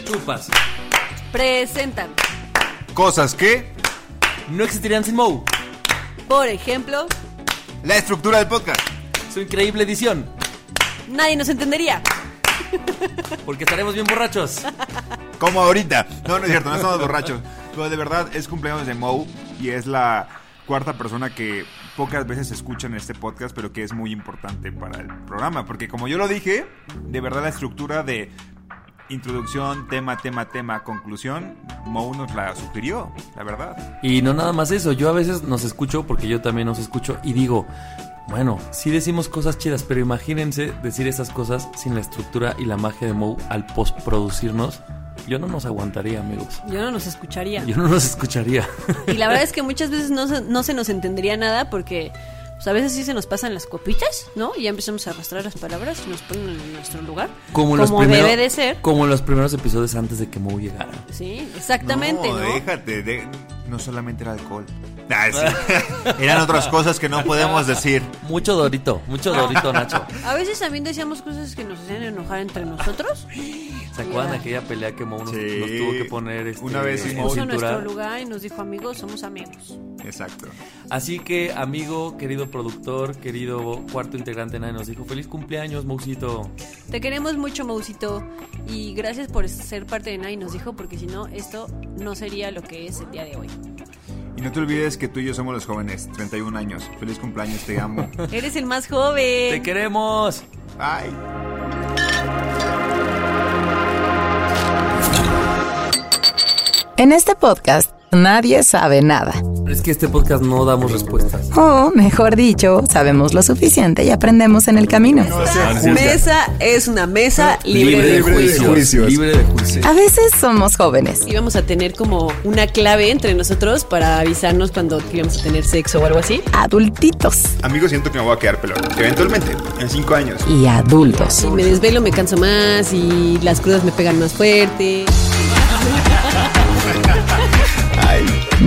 Tupas. Presentan, Cosas que. No existirían sin Moe. por ejemplo, La estructura del podcast. Su increíble edición. nadie nos entendería. Porque estaremos bien borrachos. Como ahorita. No, no es cierto, no estamos borrachos. Pero de verdad es cumpleaños de Moe y es la cuarta persona que pocas veces escucha en este podcast, pero que es muy importante para el programa. Porque como yo lo dije, de verdad la estructura de introducción, tema, tema, tema, conclusión, Moe nos la sugirió, la verdad. Y no nada más eso, yo a veces nos escucho, porque yo también nos escucho, y digo, bueno, sí decimos cosas chidas, pero imagínense decir esas cosas sin la estructura y la magia de Moe al postproducirnos. Yo no nos aguantaría, amigos. Yo no nos escucharía. Yo no nos escucharía. Y la verdad es que muchas veces no se, no se nos entendería nada porque pues, a veces sí se nos pasan las copitas, ¿no? Y ya empezamos a arrastrar las palabras y nos ponen en nuestro lugar. Como, los debe de ser. Como en los primeros episodios antes de que Moe llegara. Sí, exactamente, ¿no? déjate, de- no solamente era alcohol. Ah, sí. Eran otras cosas que no podemos decir. Mucho Dorito, mucho Dorito, Nacho. A veces también decíamos cosas que nos hacían enojar entre nosotros. ¿Se acuerdan de aquella pelea que Moe nos, Sí. nos tuvo que poner este, Una vez puso en cintura? nuestro lugar y nos dijo, amigos, somos amigos. Exacto. Así que, amigo, querido productor, querido cuarto integrante, nadie nos dijo feliz cumpleaños, Mousito. Te queremos mucho, Mausito. Y gracias por ser parte de Nadie nos dijo, porque si no, esto no sería lo que es el día de hoy. Y no te olvides que tú y yo somos los jóvenes, 31 años. Feliz cumpleaños, te amo. Eres el más joven. ¡Te queremos! Bye. En este podcast nadie sabe nada. Pero es que este podcast no damos respuestas. O, mejor dicho, sabemos lo suficiente y aprendemos en el camino. Esta mesa es una mesa libre, Libre de de juicio. juicios. juicios. Libre de juicios. A veces somos jóvenes Y vamos a tener como una clave entre nosotros para avisarnos cuando íbamos a tener sexo o algo así. adultitos Amigo, siento que me voy a quedar pelón. Eventualmente, en 5 años. y adultos. Si me desvelo me canso más y las crudas me pegan más fuerte.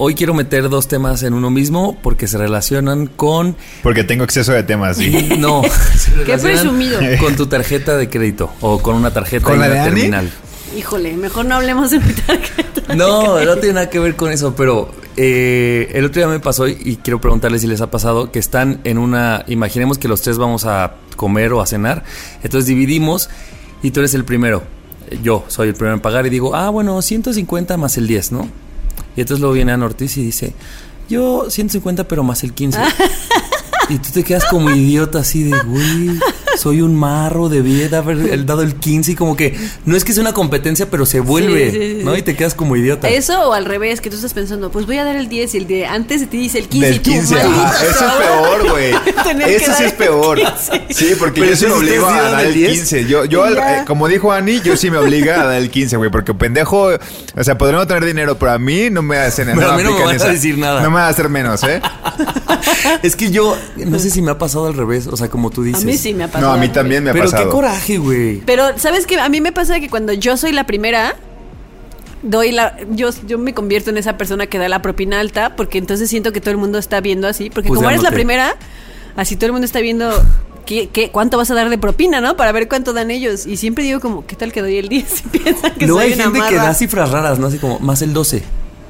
Hoy quiero meter dos temas en uno mismo porque se relacionan con... Porque tengo exceso de temas, sí. No, Qué presumido. Con tu tarjeta de crédito o con una tarjeta ¿Con la de terminal. Híjole, mejor no hablemos de mi tarjeta. No, no tiene nada que ver con eso, pero eh, el otro día me pasó y, y quiero preguntarles si les ha pasado que están en una, imaginemos que los tres vamos a comer o a cenar, entonces dividimos y tú eres el primero, yo soy el primero en pagar y digo, ah, bueno, 150 más el 10, ¿no? Y entonces luego viene Ana Ortiz y dice, yo 150 pero más el 15. Y tú te quedas como idiota así de, güey, soy un marro, debí de haber el- dado el 15 y como que no es que sea una competencia, pero se vuelve, Sí, sí, sí, ¿no? Y te quedas como idiota. Eso o al revés, que tú estás pensando, pues voy a dar el 10 y el de antes te dice el 15 y Del tú, 15, maldito ajá, eso es peor, güey. Eso sí es peor. 15. Sí, porque Pero yo sí me obligo a dar el el 10. 15. Yo, yo al- eh, como dijo Ani, yo sí me obliga a dar el 15, güey, porque pendejo, o sea, podré no tener dinero, pero a mí no me hacen Pero a mí no me vas a decir nada. No me va a hacer menos, ¿eh? Es que yo no sé si me ha pasado al revés, o sea, como tú dices. A mí sí me ha pasado. No, a mí también me ha Pero pasado. qué coraje, güey. Pero, ¿sabes qué? A mí me pasa que cuando yo soy la primera, doy la. Yo, yo me convierto en esa persona que da la propina alta, porque entonces siento que todo el mundo está viendo así. Porque como eres la primera, así todo el mundo está viendo. ¿Qué, qué, cuánto vas a dar de propina, no? Para ver cuánto dan ellos. Y siempre digo como, ¿qué tal que doy el 10? Y piensan que Luego soy hay una gente que da cifras raras, ¿no? Así como más el 12.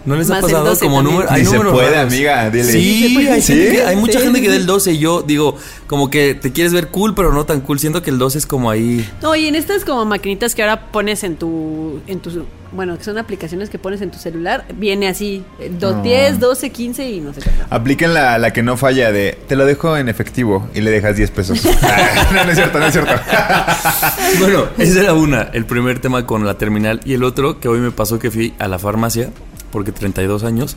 ¿No les ha pasado 12 como también. número? Hay se puede, raros. amiga, dile. Sí, Sí, puede. hay, gente ¿Sí? que- hay mucha Sí, gente que da el 12 y yo digo, como que te quieres ver cool, pero no tan cool. Siento que el 12 es como ahí. No, y en estas como maquinitas que ahora pones en tu, en tu, bueno, que son aplicaciones que pones en tu celular, viene así, eh, do- No. 10, 12, 15 y no sé qué. Apliquen la, la que no falla de te lo dejo en efectivo y le dejas 10 pesos. no, no es cierto, no es cierto. Bueno, esa era una, el primer tema con la terminal. Y el otro, que hoy me pasó que fui a la farmacia, porque 32 años.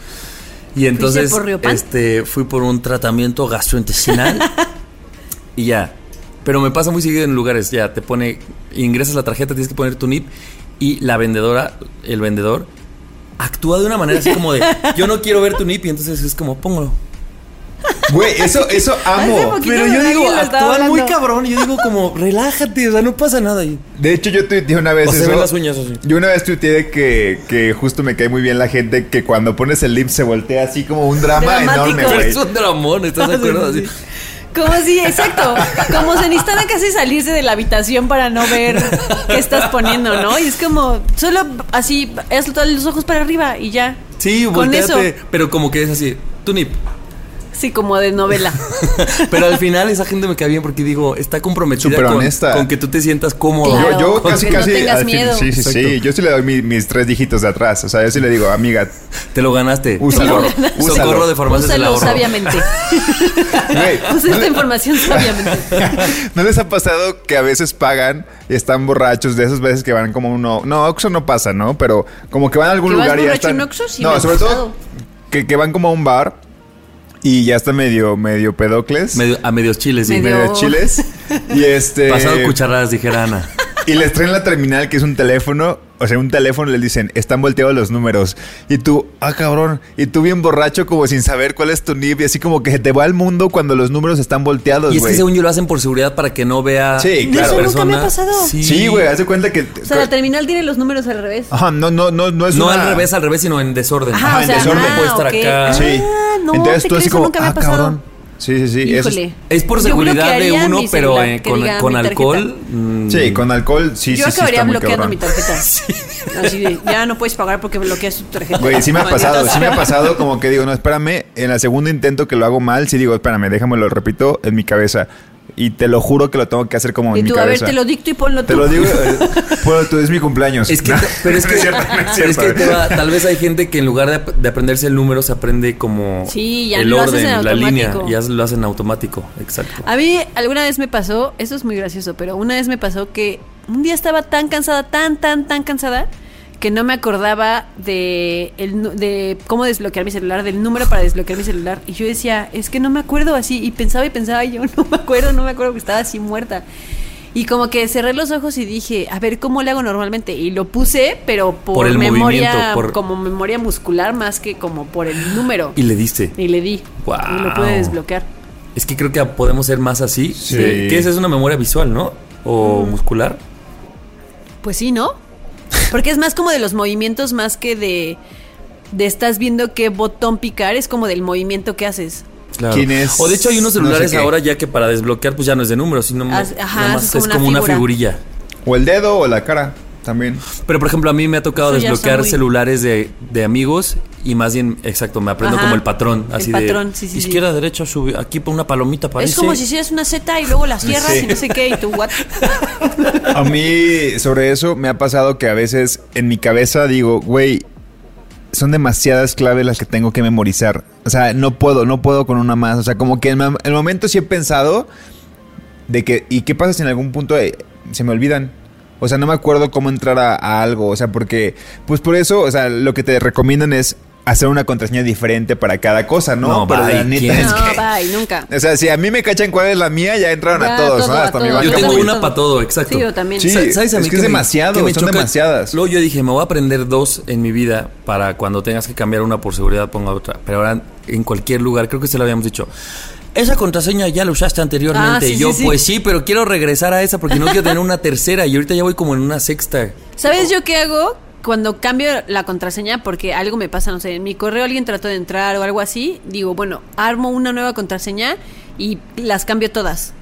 Y entonces por este, fui por un tratamiento gastrointestinal. y ya. Pero me pasa muy seguido en lugares, ya te pone, ingresas la tarjeta, tienes que poner tu NIP. y la vendedora, el vendedor, actúa de una manera así como de, yo no quiero ver tu NIP y entonces es como, póngalo. Güey, eso, eso amo. Pero yo digo, actúan muy cabrón. Y yo digo como, relájate, o sea, no pasa nada. De hecho, yo tuiteé una vez o se eso. ven las uñas así. Yo una vez tuiteé que, que justo me cae muy bien la gente que cuando pones el lip se voltea así como un drama Dramático. enorme, güey. es un dramón, ¿estás de acuerdo? Así. Como si, exacto, como si necesitaran casi salirse de la habitación para no ver qué estás poniendo, ¿no? Y es como, solo así, haz los ojos para arriba y ya. Sí, Con volteate, eso. pero como que es así, tu NIP. Sí, como de novela. Pero al final esa gente me cae bien porque digo, está comprometida Súper con, que tú te sientas cómodo. Claro. Yo, yo con casi, que no casi. tengas al fin- miedo. sí, sí, sí. Yo sí le doy mi- mis tres dígitos de atrás. O sea, yo sí le digo, amiga, Te lo ganaste. Úsalo, úsalo. Socorro de farmacias del Úsalo ahorro. sabiamente. Usa esta información sabiamente. ¿No les ha pasado que a veces pagan y están borrachos de esas veces que van como uno... No, Oxxo no pasa, ¿no? Pero como que van a algún ¿Que vas lugar y ya están... en Oxxo? Sí, no, sobre pasado. todo que, que van como a un bar y ya está medio, medio pedocles. Medio- a medios chiles, sí. Medio- medio chiles. Y este... Pasado cucharadas, dijera Ana. Y les traen la terminal que es un teléfono. O sea, un teléfono les dicen, están volteados los números. Y tú, ah, cabrón. Y tú bien borracho, como sin saber cuál es tu NIP. Y así como que se te va el mundo cuando los números están volteados, Y es güey. que según yo lo hacen por seguridad para que no vea Sí, la claro. Eso nunca me ha persona. pasado. Sí, güey, haz de cuenta que. O sea, la terminal tiene los números al revés. Ajá, no, no, no, no es No una- al revés, al revés, sino en desorden. Ajá, Ajá, o en sea, desorden. ah, puede estar ok. acá. Sí. Ah, no, Entonces ¿te tú así Eso como, nunca me ha ah, pasado. cabrón. Sí, sí, sí. eso es-. Es por seguridad de uno, pero eh, con, con alcohol. mm, Sí, con alcohol, sí, Yo sí, sí. acabaría está muy bloqueando mi tarjeta. Así de, ya no puedes pagar porque bloqueas tu tarjeta. Güey, sí me ha pasado, sí me ha pasado como que digo, no, espérame, en el segundo intento que lo hago mal, sí digo, espérame, déjame lo repito en mi cabeza. Y te lo juro que lo tengo que hacer como Y en mi tú, a ver, cabeza. te lo dicto y ponlo tú. Te lo digo, eh, bueno, tú es mi cumpleaños. Es que, pero es que, No es cierto, no es pero es que cierto. te va- tal vez hay gente que en lugar de, ap- de aprenderse el número se aprende como Sí, ya el lo haces orden, en la línea, ya lo hacen automático, exacto. A mí alguna vez me pasó, eso es muy gracioso, pero una vez me pasó que un día estaba tan cansada, tan, tan, tan cansada, que no me acordaba de, el, de cómo desbloquear mi celular, del número para desbloquear mi celular. Y yo decía, es que no me acuerdo así. Y pensaba y pensaba, y yo no me acuerdo, no me acuerdo que estaba así muerta. Y como que cerré los ojos y dije, a ver, ¿cómo le hago normalmente? Y lo puse, pero por, Por el memoria, por- como memoria muscular más que como por el número. Y le diste. Y le di. Guau. Y lo pude desbloquear. Es que creo que podemos ser más así. Sí. de- que esa es una memoria visual, ¿no? O Mm. muscular. Pues sí, ¿no? Porque es más como de los movimientos más que de de estás viendo qué botón picar, es como del movimiento que haces. Claro. ¿Quién es? O de hecho hay unos No sé celulares ahora ya que para desbloquear pues ya no es de números, sino ajá, haces es como como una figurilla. O el dedo o la cara también. Pero por ejemplo, a mí me ha tocado Eso desbloquear muy- celulares de, de amigos y más bien, exacto, me aprendo Ajá, como el patrón. el Así patrón, de sí, sí, sí. izquierda, derecha, sube, aquí por una palomita aparece. Es como si hicieras una Z y luego la cierras Sí. y no sé qué y tú what. A mí, sobre eso, me ha pasado que a veces en mi cabeza digo, güey, son demasiadas claves las que tengo que memorizar. O sea, no puedo, no puedo con una más. O sea, como que en el momento sí he pensado de que, ¿y qué pasa si en algún punto eh, se me olvidan? O sea, no me acuerdo cómo entrar a, a algo. O sea, porque, pues por eso, o sea, lo que te recomiendan es hacer una contraseña diferente para cada cosa, ¿no? No, Pero bye, la neta ¿quién? es No, que... bye, nunca. O sea, si a mí me cachan cuál es la mía, ya entraron Ya, a todos, todo, ¿no? a Hasta mi banca. Yo tengo una para todo, exacto. Sí, yo también. Sí. ¿Sabes a es mí que es me- demasiado, me son choca? demasiadas. Luego yo dije, me voy a aprender dos en mi vida para cuando tengas que cambiar una por seguridad ponga otra. Pero ahora en cualquier lugar, creo que se lo habíamos dicho. Esa contraseña ya la usaste anteriormente. Ah, sí, y yo, sí, sí. pues sí, pero quiero regresar a esa porque no quiero tener una tercera. Y ahorita ya voy como en una sexta. ¿Sabes yo qué hago? Cuando cambio la contraseña, porque algo me pasa, no sé, en mi correo alguien trató de entrar o algo así, digo, bueno, armo una nueva contraseña y las cambio todas.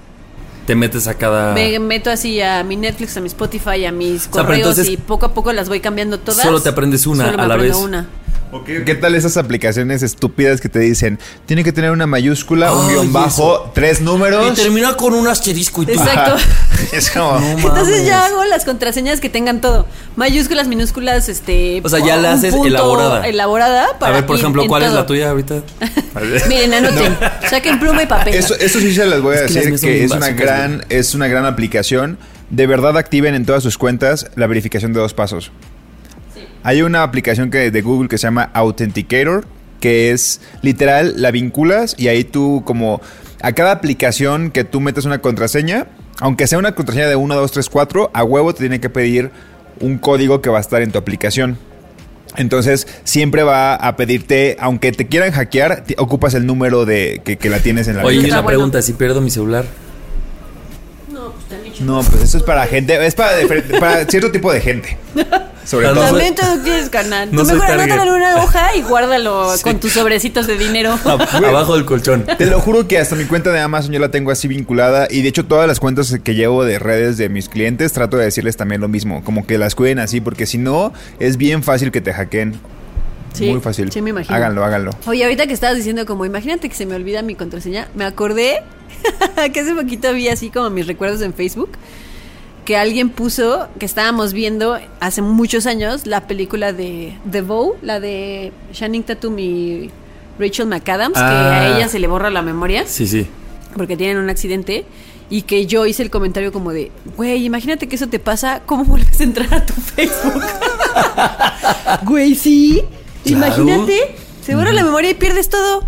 Te metes a cada. Me meto así a mi Netflix, a mi Spotify, a mis sea, correos entonces- y poco a poco las voy cambiando todas. Solo te aprendes una Solo me a la vez. una. ¿O ¿Qué, qué tal esas aplicaciones estúpidas que te dicen, tiene que tener una mayúscula, un guion bajo, tres Y números? termina con un asterisco y tú. Exacto. Es como... No Entonces mames. ya hago las contraseñas que tengan todo. Mayúsculas, minúsculas, este. O sea, ya la haces elaborada. Elaborada A para ver, por ir ejemplo, ¿cuál es todo. la tuya ahorita? Miren, anoten. Saquen pluma y papel. Eso, eso sí se las voy a Es decir que es una gran, es una gran aplicación. De verdad activen en todas sus cuentas la verificación de dos pasos. Hay una aplicación que de Google que se llama Authenticator, que es literal, la vinculas y ahí tú como a cada aplicación que tú metes una contraseña, aunque sea una contraseña de 1, 2, 3, 4, a huevo te tiene que pedir un código que va a estar en tu aplicación. Entonces, siempre va a pedirte, aunque te quieran hackear, ocupas el número de que, que la tienes en la Oye, aplicación. una pregunta, si pierdo mi celular. No, pues. No, pues eso es para gente, es para cierto tipo de gente. Sobre todo. También tú tienes canal. no mejor anótalo en una hoja y guárdalo con tus sobrecitos de dinero. Ab- Abajo del colchón. Te lo juro que hasta mi cuenta de Amazon yo la tengo así vinculada y de hecho todas las cuentas que llevo de redes de mis clientes trato de decirles también lo mismo, como que las cuiden así porque si no es bien fácil que te hackeen. Sí, Muy fácil. sí, me imagino. Háganlo, háganlo. Oye, ahorita que estabas diciendo como, imagínate que se me olvida mi contraseña, me acordé que hace poquito vi así como mis recuerdos en Facebook, que alguien puso, que estábamos viendo hace muchos años, la película de The Vow, la de Channing Tatum y Rachel McAdams, que Ah. a ella se le borra la memoria Sí, sí. porque tienen un accidente. Y que yo hice el comentario como de, güey, imagínate que eso te pasa, ¿cómo vuelves a entrar a tu Facebook? güey, sí. Claro. Imagínate, se borra la memoria y pierdes todo.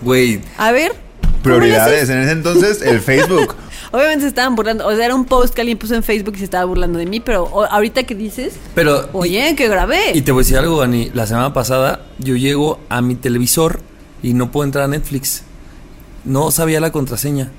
Güey, A ver. ¿cómo le Prioridades en ese entonces, el Facebook. Obviamente se estaban burlando. O sea, era un post que alguien puso en Facebook y se estaba burlando de mí. Pero o- ahorita que dices, pero... oye, que grabé. Y te voy a decir algo, Dani. La semana pasada yo llego a mi televisor y no puedo entrar a Netflix. No sabía la contraseña.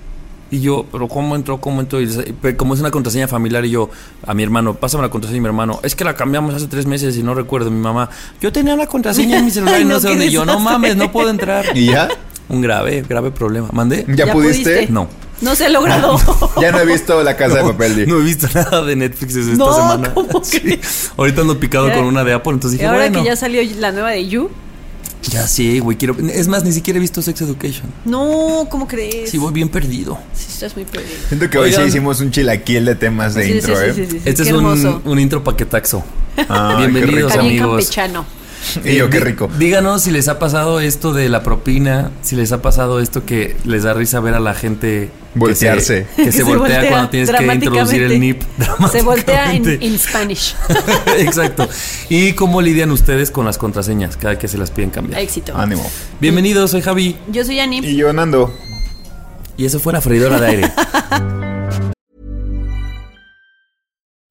Y yo, pero ¿cómo entró? ¿Cómo entró? Y como es una contraseña familiar y yo, a mi hermano, pásame la contraseña y mi hermano, es que la cambiamos hace tres meses y no recuerdo. Mi mamá, yo tenía la contraseña en mi celular y no, no, sé dónde. Y yo, no mames, no puedo entrar. ¿Y ya? Un grave, grave problema. ¿Mandé? ¿Ya, pudiste? No. No se ha logrado. Ya no he visto la casa de papel. No he visto nada de Netflix desde No, esta semana. ¿cómo Sí. Ahorita ando picado Ya. con una de Apple, entonces y dije, ahora bueno. que ya salió la nueva de You. Ya sí, güey, quiero. Es más, ni siquiera he visto Sex Education. No, ¿cómo crees? Sí, voy bien perdido. Sí, estás muy perdido. Siento que hoy Oigan. sí hicimos un chilaquiel de temas de Sí, intro, sí, ¿eh? sí, sí, sí, Este qué es un, un intro paquetaxo. Ah, Bienvenidos, amigos. campechano. Y yo, qué Di- rico. Díganos si les ha pasado esto de la propina, si les ha pasado esto que les da risa ver a la gente que Voltearse. se- Que se, Que se voltea, voltea cuando tienes que introducir el NIP. Se voltea en Spanish. Exacto. ¿Y cómo lidian ustedes con las contraseñas cada que se las piden cambiar? Éxito. Ánimo. Bienvenidos, soy Javi. Yo soy Ani. Y yo, Nando. Y eso fue la freidora de aire.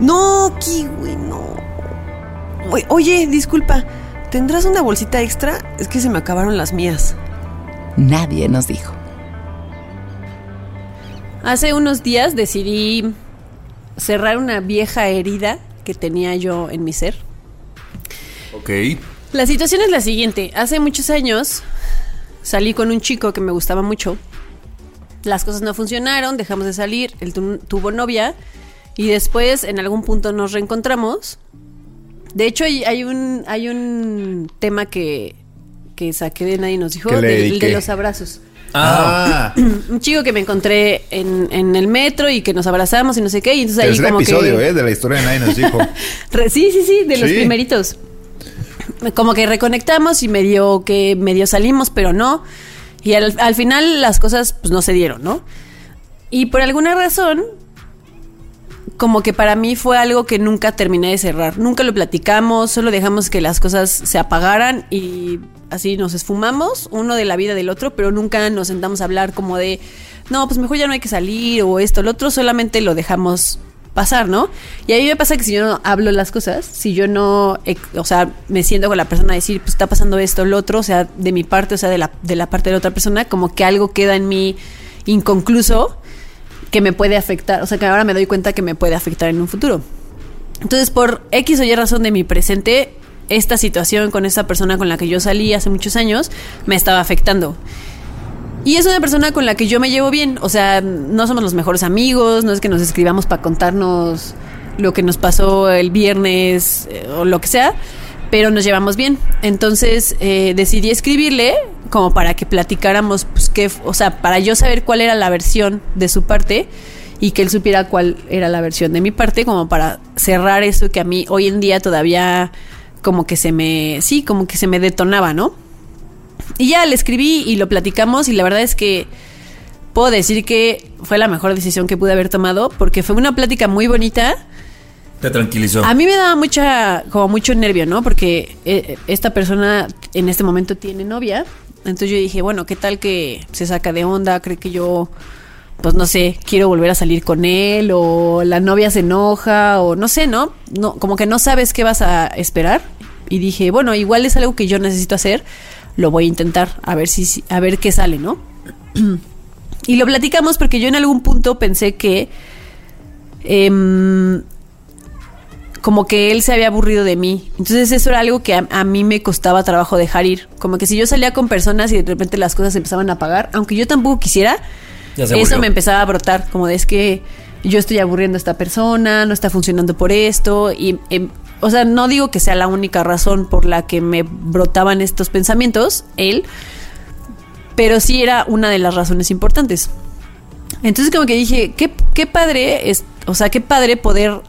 No, Kiwi, no. Oye, disculpa. ¿Tendrás una bolsita extra? Es que se me acabaron las mías. Nadie nos dijo. Hace unos días decidí cerrar una vieja herida que tenía yo en mi ser. ok. La situación es la siguiente. Hace muchos años salí con un chico que me gustaba mucho. Las cosas no funcionaron, dejamos de salir, él tu- tuvo novia y después en algún punto nos reencontramos. De hecho hay, hay un hay un tema que, que saqué de nadie nos dijo, del- de los abrazos. Ah, Un chico que me encontré en, en el metro y que nos abrazamos y no sé qué. Y entonces ahí Tercer como episodio, que... ¿eh? De la historia de nadie nos dijo. Sí, sí, sí, de los Sí. primeritos. Como que reconectamos y medio que medio salimos, pero no. Y al, al final las cosas pues no se dieron, ¿no? Y por alguna razón, como que para mí fue algo que nunca terminé de cerrar. Nunca lo platicamos, solo dejamos que las cosas se apagaran y así nos esfumamos, uno de la vida del otro, pero nunca nos sentamos a hablar como de, no, pues mejor ya no hay que salir o esto, el otro, solamente lo dejamos pasar, ¿no? Y a mí me pasa que si yo no hablo las cosas, si yo no, eh, o sea, me siento con la persona a decir, pues está pasando esto, lo otro, o sea, de mi parte, o sea, de la, de la parte de la otra persona, como que algo queda en mí inconcluso que me puede afectar, o sea, que ahora me doy cuenta que me puede afectar en un futuro. Entonces, por X o Y razón de mi presente, esta situación con esta persona con la que yo salí hace muchos años me estaba afectando. Y es una persona con la que yo me llevo bien. O sea, no somos los mejores amigos, no es que nos escribamos para contarnos lo que nos pasó el viernes eh, o lo que sea, pero nos llevamos bien. Entonces eh, decidí escribirle como para que platicáramos, pues, qué, o sea, para yo saber cuál era la versión de su parte y que él supiera cuál era la versión de mi parte, como para cerrar eso que a mí hoy en día todavía como que se me, sí, como que se me detonaba, ¿no? Y ya le escribí y lo platicamos y la verdad es que puedo decir que fue la mejor decisión que pude haber tomado porque fue una plática muy bonita. Te tranquilizó. A mí me daba mucha, como mucho nervio, ¿no? Porque eh, esta persona en este momento tiene novia. Entonces yo dije, bueno, ¿qué tal que se saca de onda? Cree que yo, pues no sé, quiero volver a salir con él o la novia se enoja o no sé, ¿no? no como que no sabes qué vas a esperar. Y dije, bueno, igual es algo que yo necesito hacer. Lo voy a intentar a ver si a ver qué sale, ¿no? y lo platicamos porque yo en algún punto pensé que em, como que él se había aburrido de mí. Entonces eso era algo que a, a, mí me costaba trabajo dejar ir. Como que si yo salía con personas y de repente las cosas empezaban a pagar, aunque yo tampoco quisiera, eso me empezaba a brotar, como de es que yo estoy aburriendo a esta persona, no está funcionando por esto. Y, eh, o sea, no digo que sea la única razón por la que me brotaban estos pensamientos, él, pero sí era una de las razones importantes. Entonces como que dije, qué, qué padre es, o sea, qué padre poder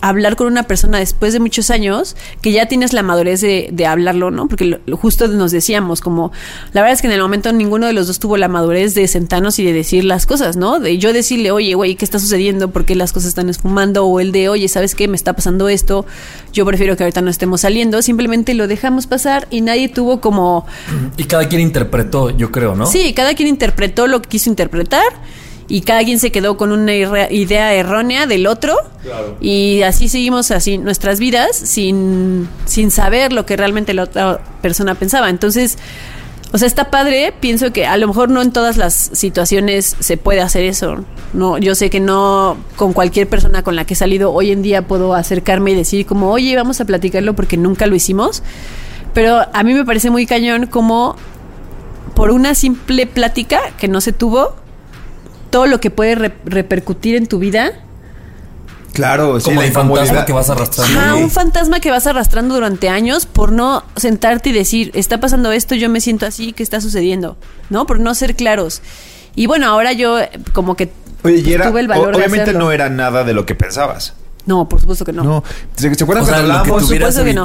hablar con una persona después de muchos años, que ya tienes la madurez de, de hablarlo, ¿no? Porque lo, justo nos decíamos, como, la verdad es que en el momento ninguno de los dos tuvo la madurez de sentarnos y de decir las cosas, ¿no? De yo decirle, oye, güey, ¿qué está sucediendo? ¿Por qué las cosas están esfumando? O el de, oye, ¿sabes qué? Me está pasando esto, yo prefiero que ahorita no estemos saliendo, simplemente lo dejamos pasar y nadie tuvo como... Y cada quien interpretó, yo creo, ¿no? Sí, cada quien interpretó lo que quiso interpretar y cada quien se quedó con una idea errónea del otro claro. y así seguimos así nuestras vidas sin, sin saber lo que realmente la otra persona pensaba. Entonces, o sea, está padre, pienso que a lo mejor no en todas las situaciones se puede hacer eso. No, yo sé que no con cualquier persona con la que he salido hoy en día puedo acercarme y decir como, "Oye, vamos a platicarlo porque nunca lo hicimos." Pero a mí me parece muy cañón como por una simple plática que no se tuvo, todo lo que puede re repercutir en tu vida. Claro, como sí, el fantasma que vas arrastrando. Ah, un fantasma que vas arrastrando durante años por no sentarte y decir, está pasando esto, yo me siento así, ¿qué está sucediendo? ¿No? Por no ser claros. Y bueno, ahora yo como que Oye, y era, tuve el valor obviamente no era nada de lo que pensabas. No, por supuesto que no. No. ¿Se, ¿se acuerdan O sea, lo que supuesto que no.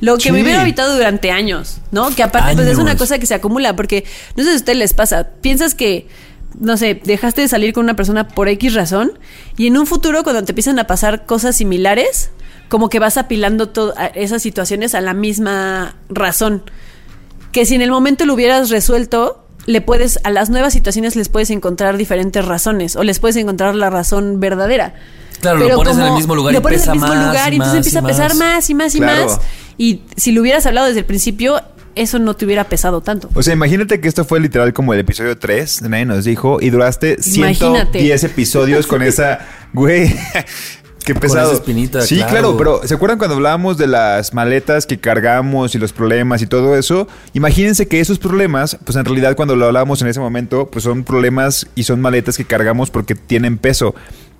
Lo que Sí. me hubiera evitado durante años, ¿no? Que aparte pues es una cosa que se acumula, porque no sé si a ustedes les pasa, piensas que, no sé, dejaste de salir con una persona por X razón y en un futuro cuando te empiezan a pasar cosas similares, como que vas apilando todas esas situaciones a la misma razón. Que si en el momento lo hubieras resuelto, le puedes, a las nuevas situaciones les puedes encontrar diferentes razones o les puedes encontrar la razón verdadera. Claro, lo pones en el mismo lugar y lo pones en el mismo más lugar y y entonces y empieza a pesar más. más y más y Claro. más. Y si lo hubieras hablado desde el principio, eso no te hubiera pesado tanto. O sea, imagínate que esto fue literal como el episodio 3, nadie nos dijo, y duraste 110 Imagínate. episodios con esa, güey. Qué pesado. esa espinita, sí, claro. claro. pero ¿se acuerdan cuando hablábamos de las maletas que cargamos y los problemas y todo eso? Imagínense que esos problemas, pues en realidad cuando lo hablábamos en ese momento, pues son problemas y son maletas que cargamos porque tienen peso.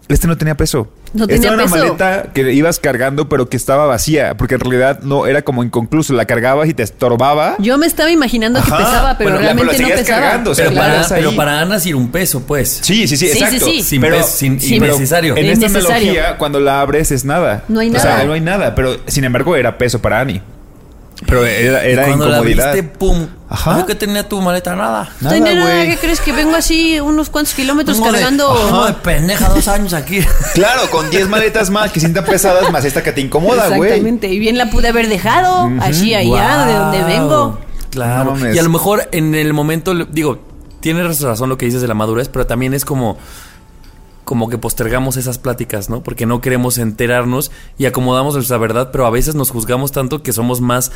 Este no tenía peso. No Esta tenía era una maleta que ibas cargando, pero que estaba vacía, porque en realidad no era como inconcluso. La cargabas y te estorbaba. Yo me estaba imaginando que pesaba, pero Bueno, realmente pero no pesaba. cargando, o sea, Pero, para, pero para Ana sí era un peso, pues. Sí, sí, sí, Sí, sí, exacto. sí. Sin pero, sin- innecesario. En esta analogía, cuando la abres es nada. No hay O nada. sea, no hay nada. Pero sin embargo, era peso para Ani. Pero era, era cuando la incomodidad. viste, pum. Ajá. Que tenía tu maleta? Nada. Nada, Estoy nena, güey. ¿qué crees que vengo así unos cuantos kilómetros Vengo de- cargando? Vengo de pendeja dos años aquí. Claro, con 10 maletas más que sientan pesadas, más esta que te incomoda, güey. Exactamente. Y bien la pude haber dejado allí, allá, de donde vengo. Claro. No y a lo mejor en el momento, digo, tienes razón lo que dices de la madurez, pero también es como como que postergamos esas pláticas, ¿no? Porque no queremos enterarnos y acomodamos nuestra verdad, pero a veces nos juzgamos tanto que somos más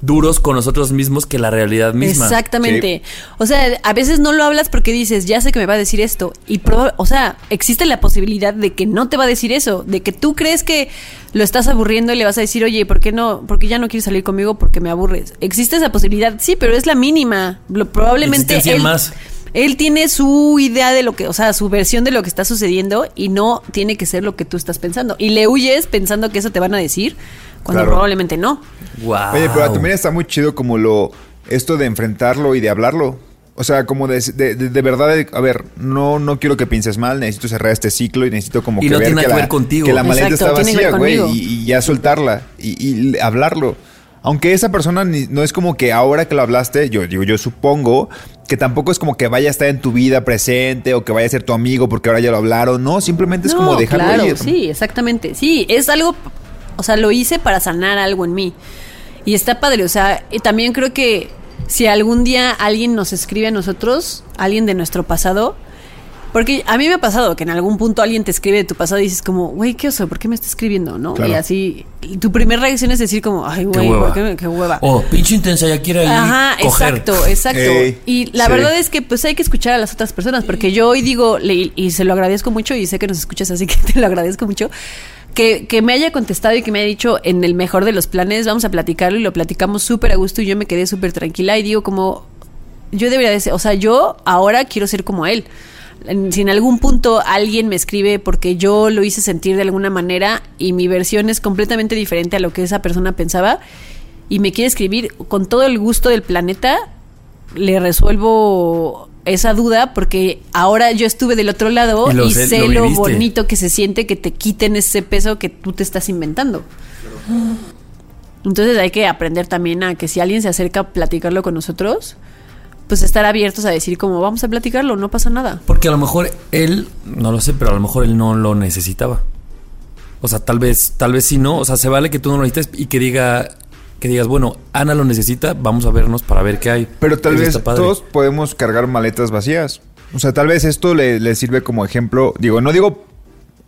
duros con nosotros mismos que la realidad misma. Exactamente. O sea, a veces no lo hablas porque dices, ya sé que me va a decir esto. Y, proba- o sea, existe la posibilidad de que no te va a decir eso, de que tú crees que lo estás aburriendo y le vas a decir, oye, ¿por qué no? Porque ya no quieres salir conmigo porque me aburres. Existe esa posibilidad, sí, pero es la mínima. Lo- probablemente él, más. Él tiene su idea de lo que, o sea, su versión de lo que está sucediendo y no tiene que ser lo que tú estás pensando. Y le huyes pensando que eso te van a decir cuando Claro. probablemente no. Wow. Oye, pero también está muy chido como lo esto de enfrentarlo y de hablarlo. O sea, como de, de, de- de verdad, a ver, no, no quiero que pienses mal, necesito cerrar este ciclo y necesito como Y que no ver tiene que, que la, ver contigo. que la maleta Exacto, está ver vacía, güey, y, y ya soltarla y, y hablarlo. Aunque esa persona ni- no es como que ahora que lo hablaste, yo digo, yo supongo que tampoco es como que vaya a estar en tu vida presente o que vaya a ser tu amigo porque ahora ya lo hablaron. No, simplemente es como dejarlo claro, ir. sí, exactamente. Sí, es algo, o sea, lo hice para sanar algo en mí. Y está padre, o sea, y también creo que si algún día alguien nos escribe a nosotros, alguien de nuestro pasado, porque a mí me ha pasado que en algún punto alguien te escribe de tu pasado y dices como, güey, qué oso, ¿por qué me está escribiendo? ¿No? Claro. Y así, y tu primera reacción es decir como, ay, Qué güey, hueva. ¿por qué, qué hueva? Oh, pinche intensa, ya quiere ahí Ajá, coger. exacto, exacto. Ey, y la sí. verdad es que pues hay que escuchar a las otras personas, porque yo hoy digo, le- y se lo agradezco mucho, y sé que nos escuchas, así que te lo agradezco mucho, que, que me haya contestado y que me haya dicho en el mejor de los planes, vamos a platicarlo, y lo platicamos súper a gusto, y yo me quedé súper tranquila, y digo como, yo debería de ser, o sea, yo ahora quiero ser como él. En- Si en algún punto alguien me escribe porque yo lo hice sentir de alguna manera y mi versión es completamente diferente a lo que esa persona pensaba y me quiere escribir con todo el gusto del planeta, le resuelvo esa duda porque ahora yo estuve del otro lado Y y, lo sé- sé lo lo, bonito que se siente que te quiten ese peso que tú te estás inventando. Entonces hay que aprender también a que si alguien se acerca a platicarlo con nosotros, pues estar abiertos a decir como vamos a platicarlo, no pasa nada. Porque a lo mejor él, no lo sé, pero a lo mejor él no lo necesitaba. O sea, tal vez, tal vez sí no. O sea, se vale que tú no lo necesites y que diga, que digas, bueno, Ana lo necesita, vamos a vernos para ver qué hay. Pero tal Eso vez todos podemos cargar maletas vacías. O sea, tal vez esto le, le sirve como ejemplo. Digo, no digo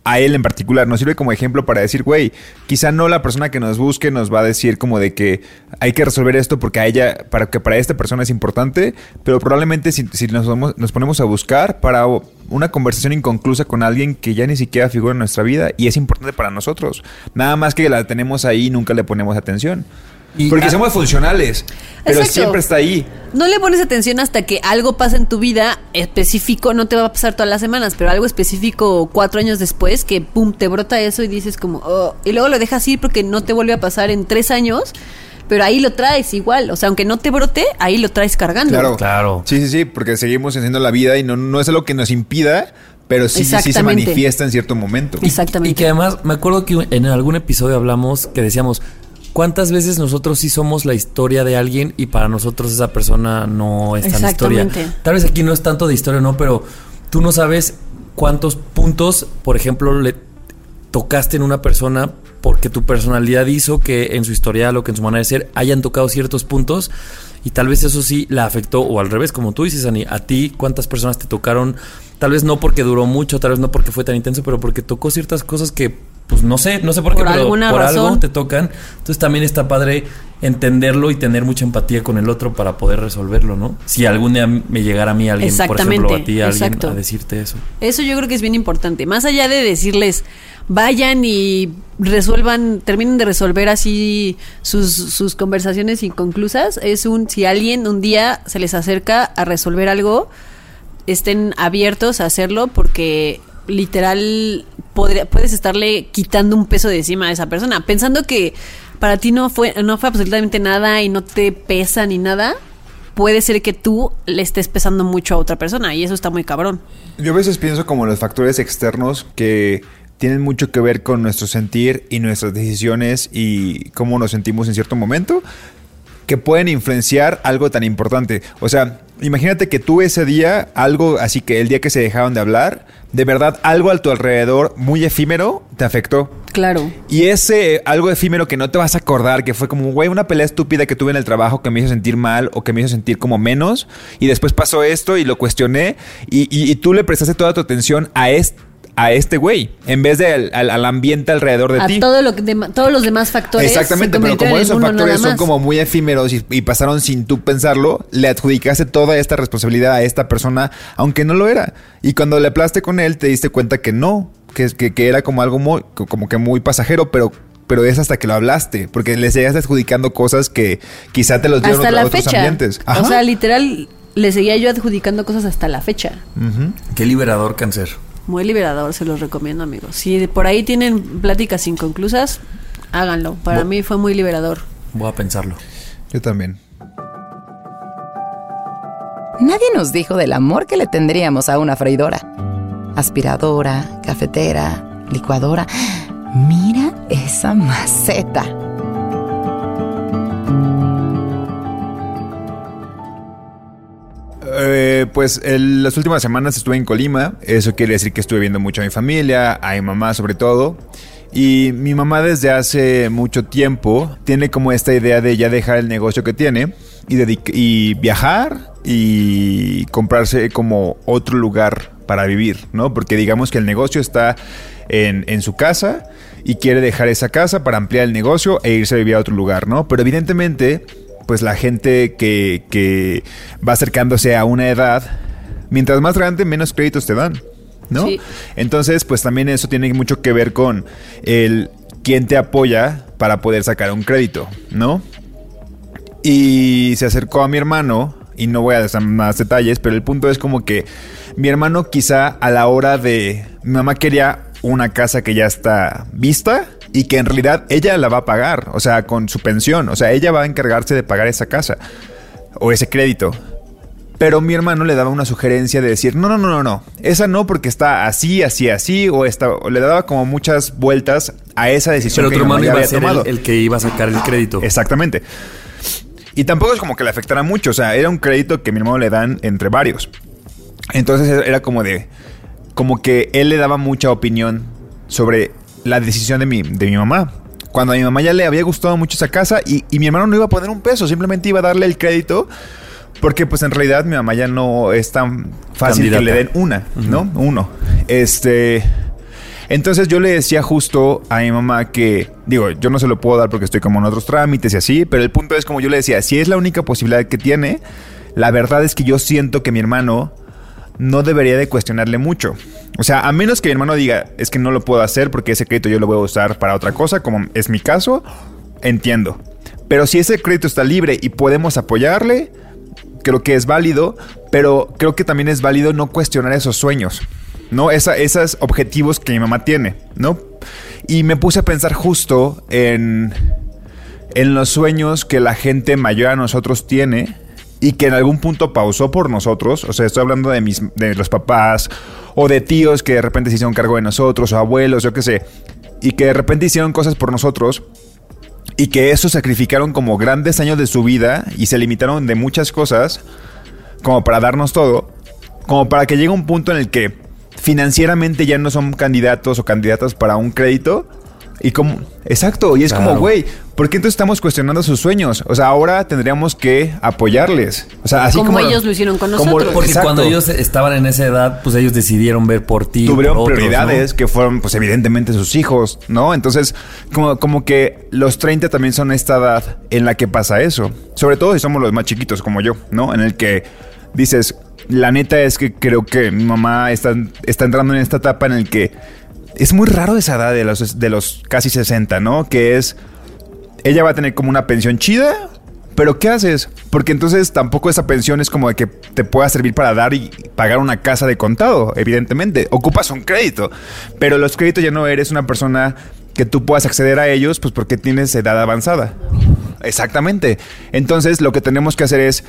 a él en particular, nos sirve como ejemplo para decir, güey, quizá no la persona que nos busque nos va a decir como de que hay que resolver esto porque a ella, para que para esta persona es importante, pero probablemente si, si nos, vamos- nos ponemos a buscar para una conversación inconclusa con alguien que ya ni siquiera figura en nuestra vida y es importante para nosotros. Nada más que la tenemos ahí y nunca le ponemos atención. Y- porque ah- somos funcionales, pero Exacto. siempre está ahí. No le pones atención hasta que algo pasa en tu vida específico, no te va a pasar todas las semanas, pero algo específico cuatro años después, que pum, te brota eso y dices como, "Oh", y luego lo dejas ir porque no te vuelve a pasar en tres años, pero ahí lo traes igual, o sea, aunque no te brote, ahí lo traes cargando. Claro. Claro. Sí, sí, sí, porque seguimos haciendo la vida y no, no es algo que nos impida, pero sí, sí, sí se manifiesta en cierto momento. Exactamente. Y que además, me acuerdo que en algún episodio hablamos que decíamos, ¿cuántas veces nosotros sí somos la historia de alguien y para nosotros esa persona no es tan historia? Tal vez aquí no es tanto de historia, no, pero tú no sabes cuántos puntos, por ejemplo, le tocaste en una persona porque tu personalidad hizo que en su historial o que en su manera de ser hayan tocado ciertos puntos y tal vez eso sí la afectó o al revés, como tú dices, Ani, a ti cuántas personas te tocaron, tal vez no porque duró mucho, tal vez no porque fue tan intenso, pero porque tocó ciertas cosas que pues no sé, no sé por qué, Por pero por algo te tocan. Entonces también está padre entenderlo y tener mucha empatía con el otro para poder resolverlo, ¿no? Si algún día me llegara a mí alguien, por ejemplo, a ti alguien exacto. a decirte eso. Eso yo creo que es bien importante. Más allá de decirles, vayan y resuelvan, terminen de resolver así sus, sus conversaciones inconclusas, es un, si alguien un día se les acerca a resolver algo, estén abiertos a hacerlo porque literal puedes estarle quitando un peso de encima a esa persona, pensando que para ti no fue, no fue absolutamente nada y no te pesa ni nada. Puede ser que tú le estés pesando mucho a otra persona y eso está muy cabrón. Yo a veces pienso como los factores externos que tienen mucho que ver con nuestro sentir y nuestras decisiones y cómo nos sentimos en cierto momento que pueden influenciar algo tan importante. O sea, imagínate que tú ese día, algo así que el día que se dejaron de hablar, de verdad algo a tu alrededor muy efímero te afectó. Claro. Y ese algo efímero que no te vas a acordar, que fue como, güey, una pelea estúpida que tuve en el trabajo que me hizo sentir mal o que me hizo sentir como menos, y después pasó esto y lo cuestioné, y, y- y tú le prestaste toda tu atención a este, a este güey, en vez de al, al- al ambiente alrededor de a ti. todo lo que todos los demás factores. Exactamente, pero como esos factores son como muy efímeros y, y pasaron sin tú pensarlo, le adjudicaste toda esta responsabilidad a esta persona, aunque no lo era. Y cuando le hablaste con él, te diste cuenta que no, que, que, que era como algo muy, como que muy pasajero, pero pero es hasta que lo hablaste, porque le seguías adjudicando cosas que quizá te los dieron hasta otro- la otros fecha. ambientes. O sea, literal, le seguía yo adjudicando cosas hasta la fecha. Qué liberador cáncer. Muy liberador, se los recomiendo, amigos. Si por ahí tienen pláticas inconclusas, háganlo. Para mí fue muy liberador. Voy a pensarlo. Yo también. nadie nos dijo del amor que le tendríamos a una freidora. Aspiradora, cafetera, licuadora. Mira esa maceta. Pues las últimas semanas estuve en Colima. Eso quiere decir que estuve viendo mucho a mi familia, a mi mamá sobre todo. Y mi mamá desde hace mucho tiempo tiene como esta idea de ya dejar el negocio que tiene y, y viajar y comprarse como otro lugar para vivir, ¿no? Porque digamos que el negocio está en, en su casa y quiere dejar esa casa para ampliar el negocio e irse a vivir a otro lugar, ¿no? Pero evidentemente pues la gente que, que va acercándose a una edad, mientras más grande, menos créditos te dan, ¿no? Sí. Entonces, pues también eso tiene mucho que ver con el quién te apoya para poder sacar un crédito, ¿no? Y se acercó a mi hermano, y no voy a dar más detalles, pero el punto es como que mi hermano quizá a la hora de... Mi mamá quería una casa que ya está vista y que en realidad ella la va a pagar, o sea, con su pensión, o sea, ella va a encargarse de pagar esa casa o ese crédito. Pero mi hermano le daba una sugerencia de decir, no, no, no, no, no, esa no porque está así, así, así, o, esta, o le daba como muchas vueltas a esa decisión Pero que tu hermano iba a ser el, el que iba a sacar el crédito. Exactamente. Y tampoco es como que le afectara mucho, o sea, era un crédito que mi hermano le dan entre varios. Entonces era como de, como que él le daba mucha opinión sobre la decisión de mi, de mi mamá. Cuando a mi mamá ya le había gustado mucho esa casa y, y mi hermano no iba a poner un peso, simplemente iba a darle el crédito. Porque pues en realidad mi mamá ya no es tan fácil Candidata. que le den una, ¿no? Uno. Este... Entonces yo le decía justo a mi mamá que, digo, yo no se lo puedo dar porque estoy como en otros trámites y así, pero el punto es como yo le decía, si es la única posibilidad que tiene, la verdad es que yo siento que mi hermano no debería de cuestionarle mucho. O sea, a menos que mi hermano diga, es que no lo puedo hacer porque ese crédito yo lo voy a usar para otra cosa, como es mi caso, entiendo. Pero si ese crédito está libre y podemos apoyarle, creo que es válido, pero creo que también es válido no cuestionar esos sueños, ¿no? Esa, esos objetivos que mi mamá tiene, ¿no? Y me puse a pensar justo en, en los sueños que la gente mayor a nosotros tiene y que en algún punto pausó por nosotros. O sea, estoy hablando de, mis, de los papás o de tíos que de repente se hicieron cargo de nosotros o abuelos, yo qué sé, y que de repente hicieron cosas por nosotros y que eso sacrificaron como grandes años de su vida y se limitaron de muchas cosas como para darnos todo, como para que llegue un punto en el que financieramente ya no son candidatos o candidatas para un crédito. Y como, exacto, y es como, güey, ¿por qué entonces estamos cuestionando sus sueños? O sea, ahora tendríamos que apoyarles. O sea, así Como como, ellos lo hicieron con como- nosotros. Porque exacto. cuando ellos estaban en esa edad, pues ellos decidieron ver por ti. tuvieron por otros, prioridades ¿no? que fueron, pues evidentemente sus hijos, ¿no? Entonces, como, como que los 30 también son esta edad en la que pasa eso. Sobre todo si somos los más chiquitos como yo, ¿no? En el que dices, la neta es que creo que mi mamá está, está entrando en esta etapa en el que es muy raro esa edad de los, de los casi 60, ¿no? Que es, ella va a tener como una pensión chida. Pero ¿qué haces? Porque entonces tampoco esa pensión es como de que te pueda servir para dar y pagar una casa de contado, evidentemente. Ocupas un crédito. Pero los créditos ya no eres una persona que tú puedas acceder a ellos, pues porque tienes edad avanzada. Exactamente. Entonces lo que tenemos que hacer es,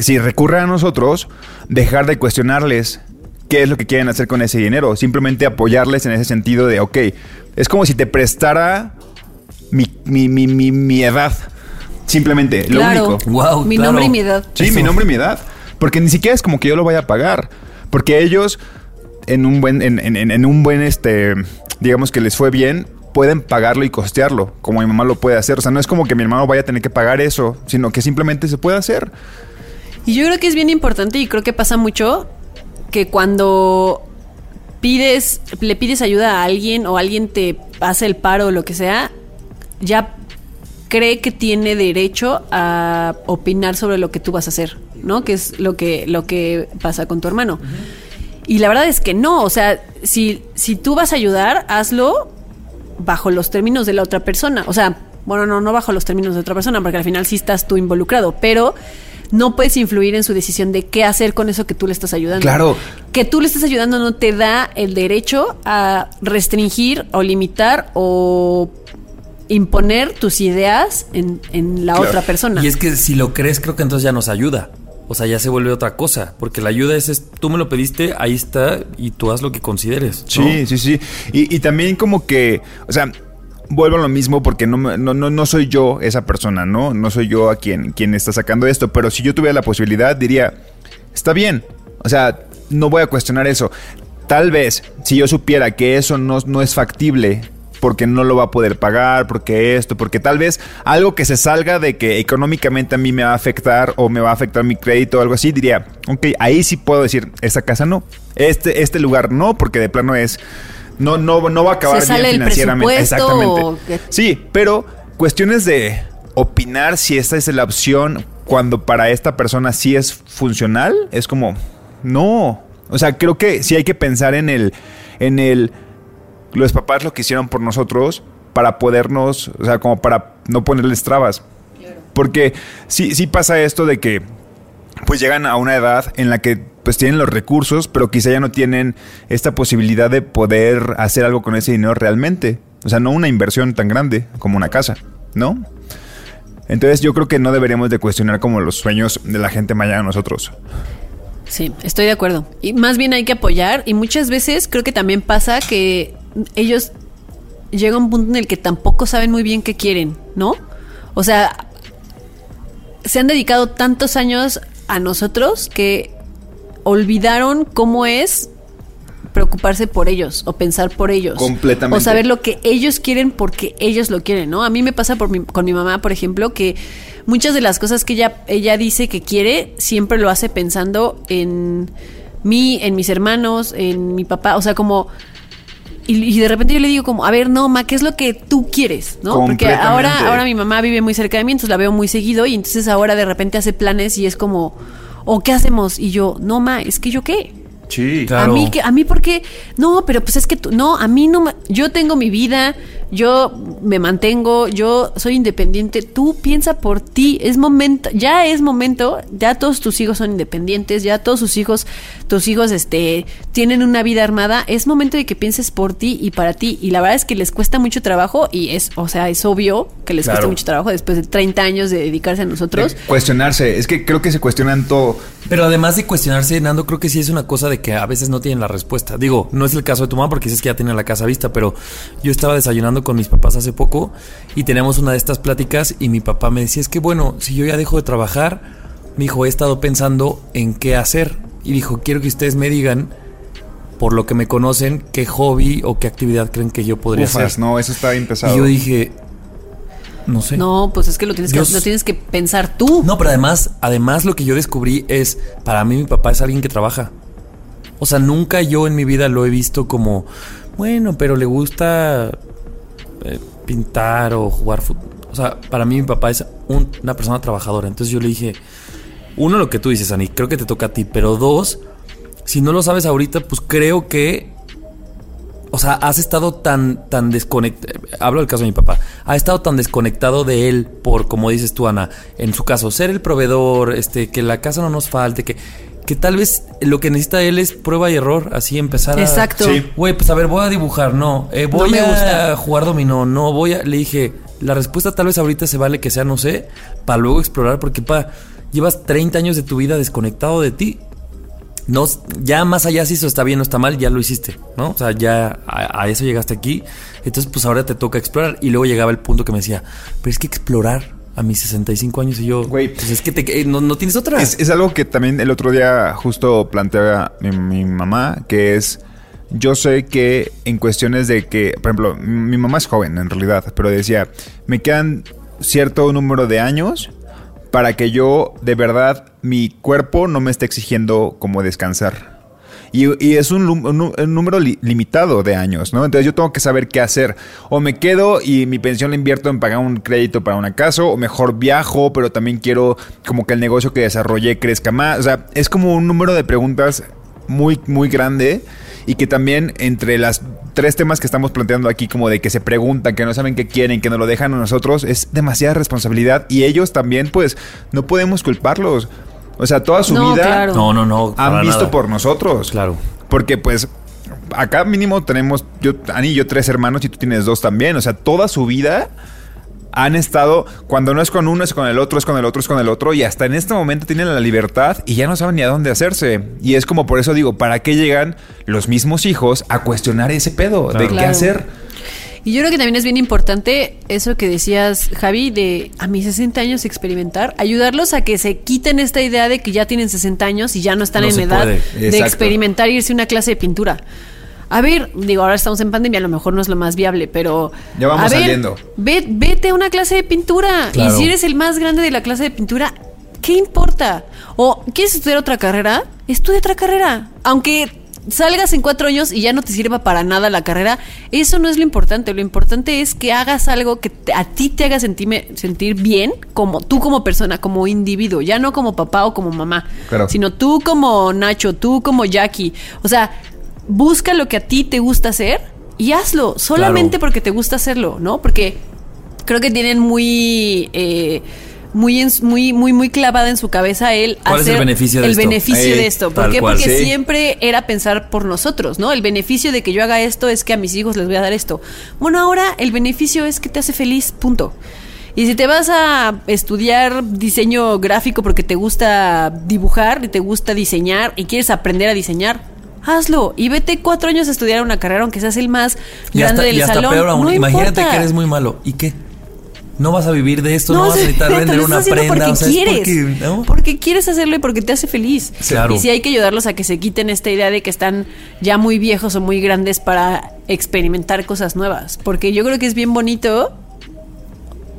si recurre a nosotros, dejar de cuestionarles qué es lo que quieren hacer con ese dinero. Simplemente apoyarles en ese sentido de, ok, es como si te prestara mi, mi, mi, mi, mi edad. Simplemente, lo Claro. único. Wow, Mi claro. nombre y mi edad. Sí, Eso. mi nombre y mi edad. Porque ni siquiera es como que yo lo vaya a pagar. Porque ellos, en un buen, en, en- en- en un buen, este, digamos que les fue bien, pueden pagarlo y costearlo, como mi mamá lo puede hacer. O sea, no es como que mi hermano vaya a tener que pagar eso, sino que simplemente se puede hacer. Y yo creo que es bien importante y creo que pasa mucho que cuando pides, le pides ayuda a alguien o alguien te hace el paro o lo que sea, ya cree que tiene derecho a opinar sobre lo que tú vas a hacer, ¿no? Que es lo que, lo que pasa con tu hermano. Y la verdad es que no, o sea, si, si tú vas a ayudar, hazlo bajo los términos de la otra persona. O sea, bueno, no, no bajo los términos de otra persona, porque al final sí estás tú involucrado, pero no puedes influir en su decisión de qué hacer con eso que tú le estás ayudando. Claro. Que tú le estás ayudando no te da el derecho a restringir o limitar o imponer tus ideas en, en la Claro. otra persona. Y es que si lo crees, creo que entonces ya nos ayuda. o sea, ya se vuelve otra cosa. Porque la ayuda es, es tú me lo pediste, ahí está, y tú haz lo que consideres. ¿no? Sí, sí, sí. Y, y también como que, o sea, vuelvo a lo mismo porque no, no, no, no soy yo esa persona, ¿no? No soy yo a quien, quien está sacando esto, pero si yo tuviera la posibilidad, diría, está bien. O sea, no voy a cuestionar eso. Tal vez, si yo supiera que eso no, no es factible, porque no lo va a poder pagar, porque esto, porque tal vez algo que se salga de que económicamente a mí me va a afectar o me va a afectar mi crédito o algo así, diría, ok, ahí sí puedo decir, esta casa no, este, este lugar no, porque de plano es, no, no, no va a acabar bien financieramente. Exactamente. Sí, pero cuestiones de opinar si esta es la opción cuando para esta persona sí es funcional, es como, no. O sea, creo que sí hay que pensar en el, en el, los papás lo que hicieron por nosotros para podernos, o sea, como para no ponerles trabas. Porque sí, sí pasa esto de que pues llegan a una edad en la que pues tienen los recursos, pero quizá ya no tienen esta posibilidad de poder hacer algo con ese dinero realmente. O sea, no una inversión tan grande como una casa, ¿no? Entonces yo creo que no deberíamos de cuestionar como los sueños de la gente mayor a nosotros. Sí, estoy de acuerdo. Y más bien hay que apoyar y muchas veces creo que también pasa que ellos llegan a un punto en el que tampoco saben muy bien qué quieren, ¿no? O sea, se han dedicado tantos años a nosotros que olvidaron cómo es preocuparse por ellos o pensar por ellos. Completamente. O saber lo que ellos quieren porque ellos lo quieren, ¿no? A mí me pasa por mi- con mi mamá, por ejemplo, que muchas de las cosas que ella, ella dice que quiere, siempre lo hace pensando en mí, en mis hermanos, en mi papá, o sea, como... Y, y de repente yo le digo como, a ver, no, ma, ¿qué es lo que tú quieres? ¿No? Porque ahora, ahora mi mamá vive muy cerca de mí, entonces la veo muy seguido y entonces ahora de repente hace planes y es como, ¿o qué hacemos? Y yo, no, ma, es que yo qué. Sí. Claro. A mí, que, a mí porque, no, pero pues es que tú, no, a mí no, me- yo tengo mi vida, yo me mantengo, yo soy independiente, tú piensa por ti, es momento, ya es momento, ya todos tus hijos son independientes, ya todos sus hijos, tus hijos, este, tienen una vida armada, es momento de que pienses por ti y para ti, y la verdad es que les cuesta mucho trabajo, y es, o sea, es obvio que les cuesta mucho trabajo después de 30 años de dedicarse a nosotros. Cuestionarse, es que creo que se cuestionan todo. Pero además de cuestionarse, Nando, creo que sí es una cosa de que a veces no tienen la respuesta. Digo, no es el caso de tu mamá porque dices que ya tiene la casa vista, pero yo estaba desayunando con mis papás hace poco y teníamos una de estas pláticas y mi papá me decía, es que bueno, si yo ya dejo de trabajar, mi hijo, he estado pensando en qué hacer. Y dijo, quiero que ustedes me digan, por lo que me conocen, qué hobby o qué actividad creen que yo podría Ufas, hacer. no, eso está bien pesado. Y yo dije, no sé. No, pues es que lo tienes que, lo tienes que pensar tú. No, pero además, además lo que yo descubrí es, para mí mi papá es alguien que trabaja. O sea, nunca yo en mi vida lo he visto como, bueno, pero le gusta eh, pintar o jugar fútbol. O sea, para mí mi papá es un- una persona trabajadora. Entonces yo le dije, uno, lo que tú dices, Ani, creo que te toca a ti. Pero dos, si no lo sabes ahorita, pues creo que o sea, has estado tan, tan desconectado. Hablo del caso de mi papá. Ha estado tan desconectado de él por, como dices tú, Ana, en su caso, ser el proveedor, este, que la casa no nos falte, que, que tal vez lo que necesita él es prueba y error, así empezar a. Exacto. Sí. Güey, pues a ver, voy a dibujar, no. Eh, voy me a gusta. jugar dominó, no. Voy a. Le dije, la respuesta tal vez ahorita se vale que sea no sé, para luego explorar, porque pa, llevas 30 años de tu vida desconectado de ti. No, ya más allá si eso está bien o está mal, ya lo hiciste, ¿no? O sea, ya a, a eso llegaste aquí. Entonces, pues ahora te toca explorar. Y luego llegaba el punto que me decía, pero es que explorar a mis 65 años y yo, Güey. pues es que te, eh, no, no tienes otra. Es, es algo que también el otro día justo plantea mi, mi mamá, que es, yo sé que en cuestiones de que, por ejemplo, mi mamá es joven en realidad, pero decía, me quedan cierto número de años para que yo, de verdad, mi cuerpo no me esté exigiendo como descansar. Y, es un, número li- limitado de años, ¿no? Entonces yo tengo que saber qué hacer. O me quedo y mi pensión la invierto en pagar un crédito para una casa, o mejor viajo, pero también quiero como que el negocio que desarrollé crezca más. O sea, es como un número de preguntas muy, muy grande y que también entre las tres temas que estamos planteando aquí, como de que se preguntan, que no saben qué quieren, que nos lo dejan a nosotros, es demasiada responsabilidad y ellos también, pues, no podemos culparlos. O sea, toda su No, vida claro. no, no, no. han visto nada. por nosotros. Claro. Porque pues acá mínimo tenemos, yo, Ani y yo tres hermanos y tú tienes dos también. O sea, toda su vida han estado, cuando no es con uno, es con el otro, es con el otro, es con el otro, y hasta en este momento tienen la libertad y ya no saben ni a dónde hacerse. Y es como por eso digo, ¿para qué llegan los mismos hijos a cuestionar ese pedo de qué Claro. hacer? Y yo creo que también es bien importante eso que decías, Javi, de a mis 60 años experimentar, ayudarlos a que se quiten esta idea de que ya tienen 60 años y ya no están No en edad puede. de Exacto. experimentar e irse a una clase de pintura. A ver, digo, ahora estamos en pandemia, a lo mejor no es lo más viable, pero... Ya vamos a ver, saliendo. ve- vete a una clase de pintura. Claro. Y si eres el más grande de la clase de pintura, ¿qué importa? O, ¿quieres estudiar otra carrera? Estudia otra carrera. Aunque salgas en cuatro años y ya no te sirva para nada la carrera, eso no es lo importante. Lo importante es que hagas algo que te- a ti te haga sentirme, sentir bien, como tú como persona, como individuo, ya no como papá o como mamá, Claro. sino tú como Nacho, tú como Jackie. O sea, busca lo que a ti te gusta hacer y hazlo, solamente Claro. porque te gusta hacerlo, ¿no? Porque creo que tienen muy... eh, muy, en- muy, muy, muy clavada en su cabeza el ¿Cuál es el hacer beneficio de el esto? beneficio Eh, de esto. ¿Por qué? cual, Porque sí. siempre era pensar por nosotros, ¿no? El beneficio de que yo haga esto es que a mis hijos les voy a dar esto. Bueno, ahora el beneficio es que te hace feliz, punto. Y si te vas a estudiar diseño gráfico porque te gusta dibujar y te gusta diseñar y quieres aprender a diseñar, hazlo. Y vete cuatro años a estudiar una carrera, aunque seas el más Y grande hasta, del y hasta salón. peor aún, no imagínate importa. que eres muy malo. ¿Y qué? No vas a vivir de esto, no, No, vas a necesitar vender una prenda. Porque o sea, quieres. porque, ¿no? Porque quieres hacerlo y porque te hace feliz. Claro. Y sí hay que ayudarlos a que se quiten esta idea de que están ya muy viejos o muy grandes para experimentar cosas nuevas. Porque yo creo que es bien bonito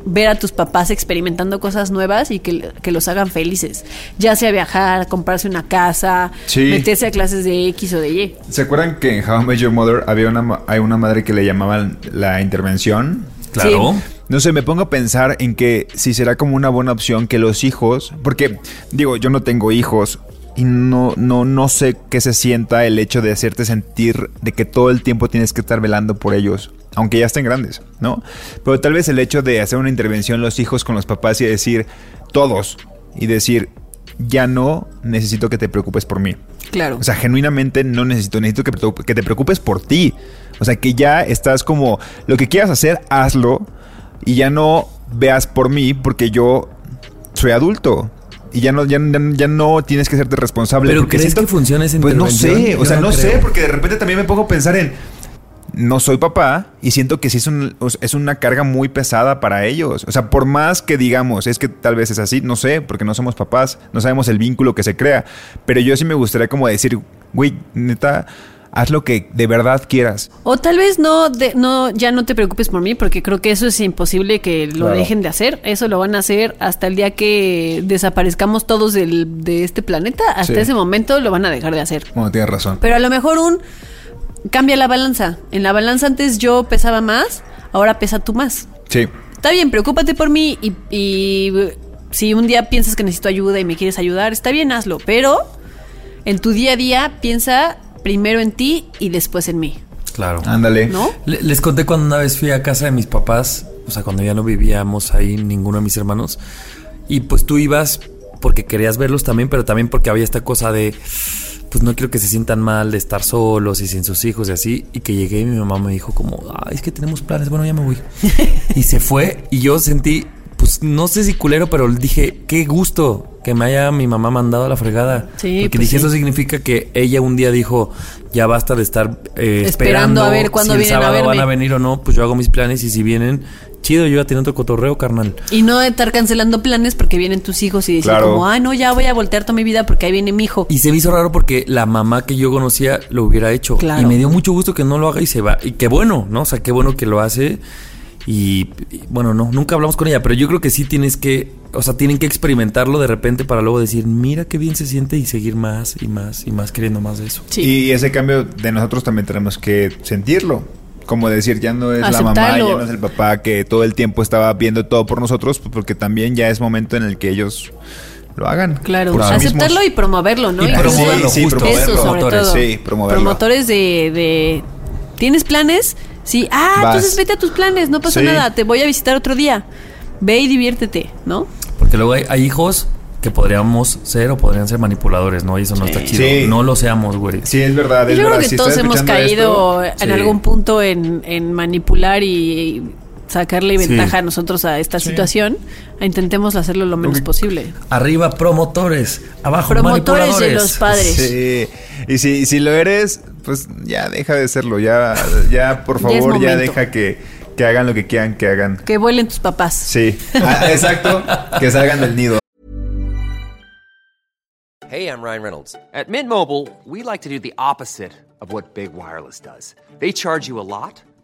ver a tus papás experimentando cosas nuevas y que, que los hagan felices. Ya sea viajar, comprarse una casa, Sí. meterse a clases de X o de Y. ¿Se acuerdan que en How I Met Your Mother había una, hay una madre que le llamaban la intervención? Claro. No sé, me pongo a pensar en que si será como una buena opción que los hijos, porque digo, yo no tengo hijos y no, no, no sé qué se sienta el hecho de hacerte sentir de que todo el tiempo tienes que estar velando por ellos, aunque ya estén grandes, ¿no? Pero tal vez el hecho de hacer una intervención los hijos con los papás y decir, todos, y decir, ya no necesito que te preocupes por mí. Claro. O sea, genuinamente no necesito, necesito que, te- que te preocupes por ti. O sea, que ya estás como, lo que quieras hacer, hazlo y ya no veas por mí porque yo soy adulto. Y ya no, ya, ya- no tienes que hacerte responsable. Pero ¿crees que funcione esa Pues no sé, o sea, no no, sé, porque de repente también me pongo a pensar en, no soy papá y siento que sí es, un- es una carga muy pesada para ellos. O sea, por más que digamos, es que tal vez es así, no sé, porque no somos papás, no sabemos el vínculo que se crea. Pero yo sí me gustaría como decir, güey, neta, haz lo que de verdad quieras. O tal vez no, de- no, ya no te preocupes por mí, porque creo que eso es imposible que lo Claro. dejen de hacer. Eso lo van a hacer hasta el día que desaparezcamos todos del- de este planeta. Hasta Sí. ese momento lo van a dejar de hacer. Bueno, tienes razón. Pero a lo mejor un cambia la balanza. En la balanza antes yo pesaba más, ahora pesa tú más. Sí. Está bien, preocúpate por mí y, y si un día piensas que necesito ayuda y me quieres ayudar, está bien, hazlo. Pero en tu día a día piensa primero en ti y después en mí. Claro. Ándale. ¿No? Le- Les conté cuando una vez fui a casa de mis papás, o sea, cuando ya no vivíamos ahí ninguno de mis hermanos, y pues tú ibas porque querías verlos también, pero también porque había esta cosa de, pues no quiero que se sientan mal de estar solos y sin sus hijos y así, y que llegué y mi mamá me dijo como, ay, es que tenemos planes, bueno, ya me voy. y se fue y yo sentí, pues no sé si culero, pero dije, qué gusto que me haya mi mamá mandado a la fregada. Sí, porque pues dije, sí. eso significa que ella un día dijo, ya basta de estar eh, Esperando esperando, a ver cuándo si el vienen a sábado van verme. a venir o no, pues yo hago mis planes y si vienen, chido, yo ya tengo otro cotorreo, carnal. Y no de estar cancelando planes porque vienen tus hijos y decir Claro. como, ay, no, ya voy a voltear toda mi vida porque ahí viene mi hijo. Y se me hizo raro porque la mamá que yo conocía lo hubiera hecho. Claro. Y me dio mucho gusto que no lo haga y se va. Y qué bueno, ¿no? O sea, qué bueno que lo hace. Y, y, bueno, no, nunca hablamos con ella, pero yo creo que sí tienes que, o sea, tienen que experimentarlo de repente para luego decir, mira qué bien se siente y seguir más y más y más queriendo más de eso. Sí. Y ese cambio de nosotros también tenemos que sentirlo. Como decir, ya no es la mamá, ya no es el papá que todo el tiempo estaba viendo todo por nosotros, pues, porque también ya es momento en el que ellos lo hagan. Claro, por sí aceptarlo mismos. y promoverlo, ¿no? Y promoverlo, sí, sí, justo. promoverlo. Eso, sobre Promotores, todo. sí, promoverlo. Promotores de, de- ¿Tienes planes? Sí. Ah, Vas. entonces vete a tus planes, no pasa Sí. nada. Te voy a visitar otro día. Ve y diviértete, ¿no? Porque luego hay, hay hijos que podríamos ser o podrían ser manipuladores, ¿no? Y eso no está chido. Sí. No lo seamos, güey. Sí, es verdad. Es Yo creo que Si todos hemos caído esto, en sí. algún punto en, en manipular y sacarle Sí. ventaja a nosotros a esta situación, intentemos hacerlo lo menos posible. Arriba promotores, abajo Promotores de los padres. Sí. Y si, si lo eres, pues ya deja de serlo. Ya, ya por favor, ya, deja que, que hagan lo que quieran que hagan. Que vuelen tus papás. Sí. Ah, exacto. Que salgan del nido. Hey, I'm Ryan Reynolds. At Mint Mobile, we like to do the opposite of what Big Wireless does. They charge you a lot,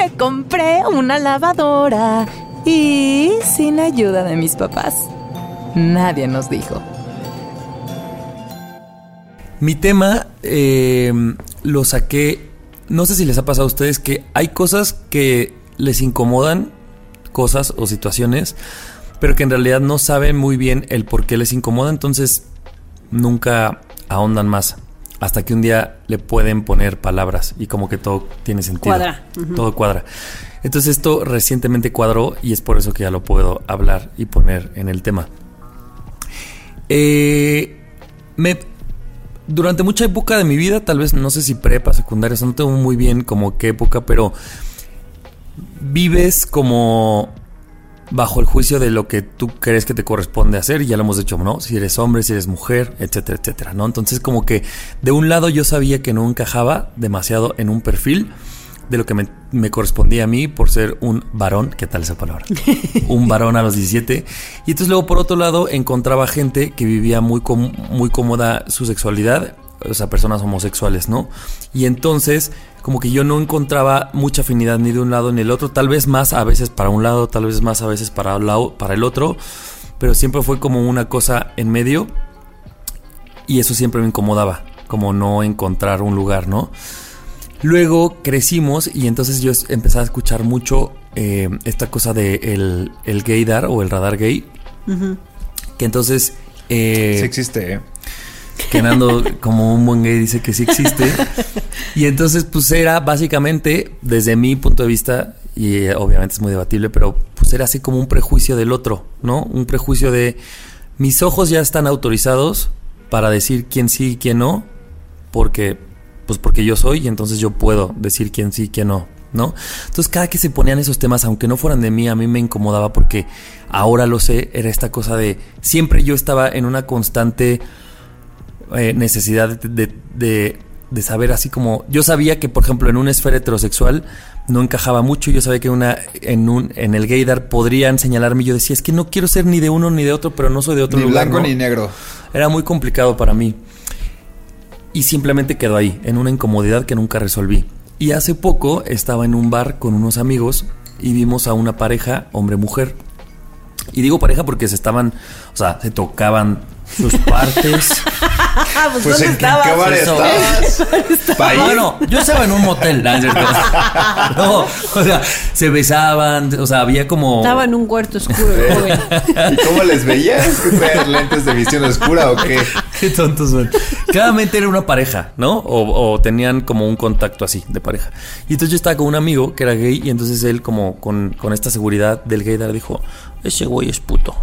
Me compré una lavadora y sin ayuda de mis papás. Nadie nos dijo. Mi tema eh, lo saqué, no sé si les ha pasado a ustedes que hay cosas que les incomodan, cosas o situaciones, pero que en realidad no saben muy bien el por qué les incomoda, entonces nunca ahondan más. Hasta que un día le pueden poner palabras y como que todo tiene sentido. Cuadra. Todo cuadra. Entonces esto recientemente cuadró y es por eso que ya lo puedo hablar y poner en el tema. Eh, me, durante mucha época de mi vida, tal vez no sé si prepa, secundaria, o sea, no tengo muy bien como qué época, pero vives como bajo el juicio de lo que tú crees que te corresponde hacer, ya lo hemos dicho, ¿no? Si eres hombre, si eres mujer, etcétera, etcétera, ¿no? Entonces como que de un lado yo sabía que no encajaba demasiado en un perfil de lo que me, me correspondía a mí por ser un varón, ¿qué tal esa palabra? un varón a los 17. Y entonces luego por otro lado encontraba gente que vivía muy, com- muy cómoda su sexualidad, o sea, personas homosexuales, ¿no? Y entonces como que yo no encontraba mucha afinidad ni de un lado ni del otro, tal vez más a veces para un lado, tal vez más a veces para, un lado, para el otro, pero siempre fue como una cosa en medio y eso siempre me incomodaba, como no encontrar un lugar, ¿no? Luego crecimos y entonces yo empecé a escuchar mucho eh, esta cosa de el, el gaydar o el radar gay. Que entonces... eh, Sí existe, ¿eh? que Nando, como un buen gay, dice que sí existe. Y entonces, pues era básicamente, desde mi punto de vista, y eh, obviamente es muy debatible, pero pues era así como un prejuicio del otro, ¿no? Un prejuicio de mis ojos ya están autorizados para decir quién sí y quién no, porque, pues porque yo soy y entonces yo puedo decir quién sí quién no. ¿No? Entonces cada que se ponían esos temas, aunque no fueran de mí, a mí me incomodaba porque ahora lo sé, era esta cosa de siempre yo estaba en una constante eh, necesidad de, de- de- de saber así como yo sabía que por ejemplo en una esfera heterosexual no encajaba mucho yo sabía que una en un en el gaydar podrían señalarme y yo decía es que no quiero ser ni de uno ni de otro pero no soy de otro Ni lugar blanco ¿no? ni negro. era muy complicado para mí y simplemente quedó ahí en una incomodidad que nunca resolví. Y hace poco estaba en un bar con unos amigos y vimos a una pareja hombre mujer y digo pareja porque se estaban o sea se tocaban sus partes Ah, pues, Pues ¿dónde en qué estabas? Pa' ir. Bueno, yo estaba en un motel, ¿no? O sea, se besaban, o sea, había como... Estaba en un cuarto oscuro, el joven. ¿Y cómo les veías? ¿Que traían lentes de visión oscura o qué? Qué tontos son. Claramente era una pareja, ¿no? O, o tenían como un contacto así de pareja. Y entonces yo estaba con un amigo que era gay y entonces él como con, con esta seguridad del gaydar dijo, ese güey es puto.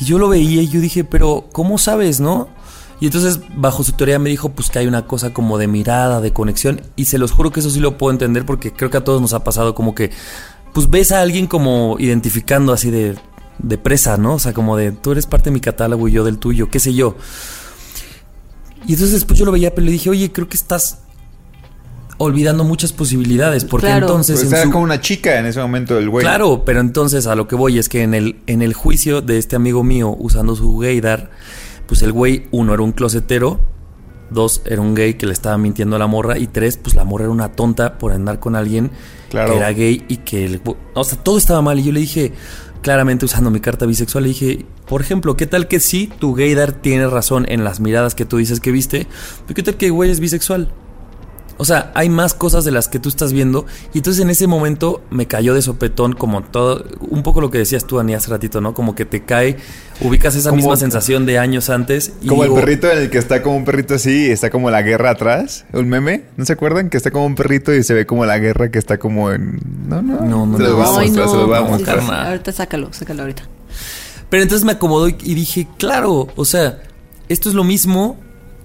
Y yo lo veía y yo dije, pero ¿cómo sabes, no? Y entonces bajo su teoría me dijo pues que hay una cosa como de mirada, de conexión. Y se los juro que eso sí lo puedo entender porque creo que a todos nos ha pasado como que pues ves a alguien como identificando así de, de presa, ¿no? O sea, como de tú eres parte de mi catálogo y yo del tuyo, qué sé yo. Y entonces después yo lo veía, pero le dije, oye, creo que estás olvidando muchas posibilidades. Porque Claro. entonces. Pues en era su- como una chica en ese momento el güey. Claro, pero entonces a lo que voy es que en el, en el juicio de este amigo mío usando su gaydar, pues el güey, uno, era un closetero, dos, era un gay que le estaba mintiendo a la morra, y tres, pues la morra era una tonta por andar con alguien Claro. que era gay y que, el, o sea, todo estaba mal. Y yo le dije, claramente usando mi carta bisexual, le dije, por ejemplo, ¿qué tal que sí tu gaydar tiene razón en las miradas que tú dices que viste? Pero ¿qué tal que el güey es bisexual? O sea, hay más cosas de las que tú estás viendo. Y entonces en ese momento me cayó de sopetón como todo, un poco lo que decías tú, Ani, hace ratito, ¿no? Como que te cae, ubicas esa Como- misma sensación de años antes. y Como el perrito en el que está como un perrito así y está como la guerra atrás. Un meme, ¿no se acuerdan? Que está como un perrito y se ve como la guerra que está como en... No, no. No, no, Se los no. a Ay, mostrar, se los voy a no, ahorita sácalo, sácalo ahorita. Pero entonces me acomodó y, y dije, claro, o sea, esto es lo mismo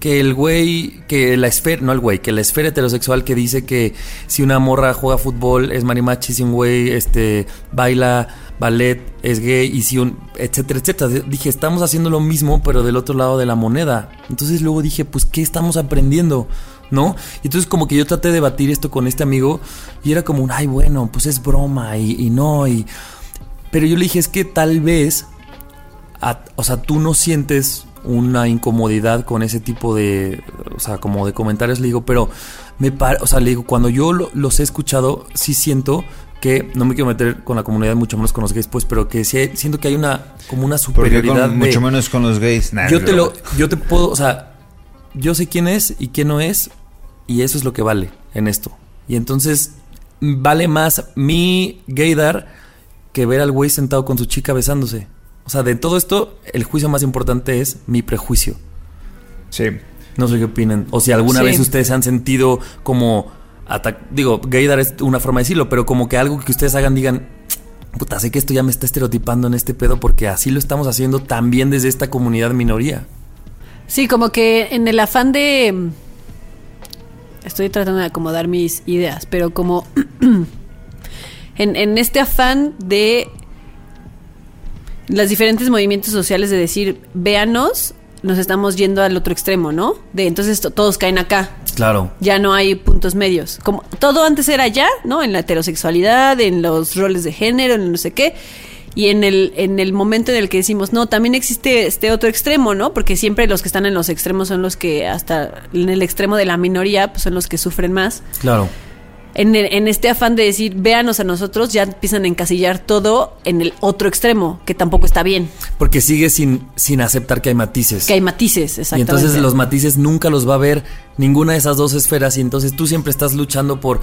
que el güey, que la esfera, no el güey, que la esfera heterosexual que dice que si una morra juega fútbol es marimachi, si un güey este, baila ballet es gay y si un, etcétera, etcétera. Dije, estamos haciendo lo mismo pero del otro lado de la moneda. Entonces luego dije, pues, ¿qué estamos aprendiendo? ¿No? Y entonces como que yo traté de debatir esto con este amigo y era como un, ay, bueno, pues es broma y, no, y... Pero yo le dije, es que tal vez a- o sea, tú no sientes una incomodidad con ese tipo de, o sea, como de comentarios, le digo, pero me par o sea, le digo, cuando yo lo- los he escuchado, sí siento que, no me quiero meter con la comunidad, mucho menos con los gays, pues, pero que sí hay- siento que hay una, como una superioridad con- de- mucho menos con los gays. Nah, yo te lo, yo te puedo, o sea, yo sé quién es y quién no es, y eso es lo que vale en esto. Y entonces, vale más mi gaydar que ver al güey sentado con su chica besándose. O sea, de todo esto, el juicio más importante es mi prejuicio. Sí. No sé qué opinan. O si alguna Sí. vez ustedes han sentido como. Digo, gaydar es una forma de decirlo, pero como que algo que ustedes hagan digan. Puta, sé que esto ya me está estereotipando en este pedo porque así lo estamos haciendo también desde esta comunidad minoría. Sí, como que en el afán de... Estoy tratando de acomodar mis ideas, pero como... en, en este afán de los diferentes movimientos sociales de decir, véanos, nos estamos yendo al otro extremo, ¿no? De entonces to- todos caen acá. Claro. Ya no hay puntos medios. Como todo antes era ya, ¿no? En la heterosexualidad, en los roles de género, en no sé qué. Y en el, en el momento en el que decimos, no, también existe este otro extremo, ¿no? Porque siempre los que están en los extremos son los que, hasta en el extremo de la minoría, pues son los que sufren más. Claro. En, el- en este afán de decir, véanos a nosotros, ya empiezan a encasillar todo en el otro extremo, que tampoco está bien. Porque sigue sin, sin aceptar que hay matices. Que hay matices, y exactamente. entonces los matices nunca los va a ver ninguna de esas dos esferas y entonces tú siempre estás luchando por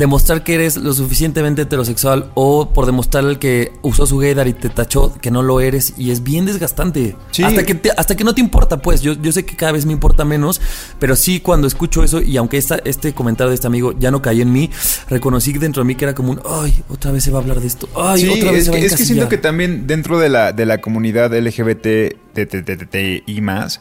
demostrar que eres lo suficientemente heterosexual o por demostrar que usó su gaydar y te tachó que no lo eres y es bien desgastante. Sí. Hasta que te- hasta que no te importa, pues yo, yo sé que cada vez me importa menos, pero sí cuando escucho eso y aunque esta, este comentario de este amigo ya no cayó en mí, reconocí dentro de mí que era como un, ay, otra vez se va a hablar de esto. Ay, Sí, otra vez es, se va a que, es que siento encasillar". que también dentro de la, de la comunidad LGBT y más,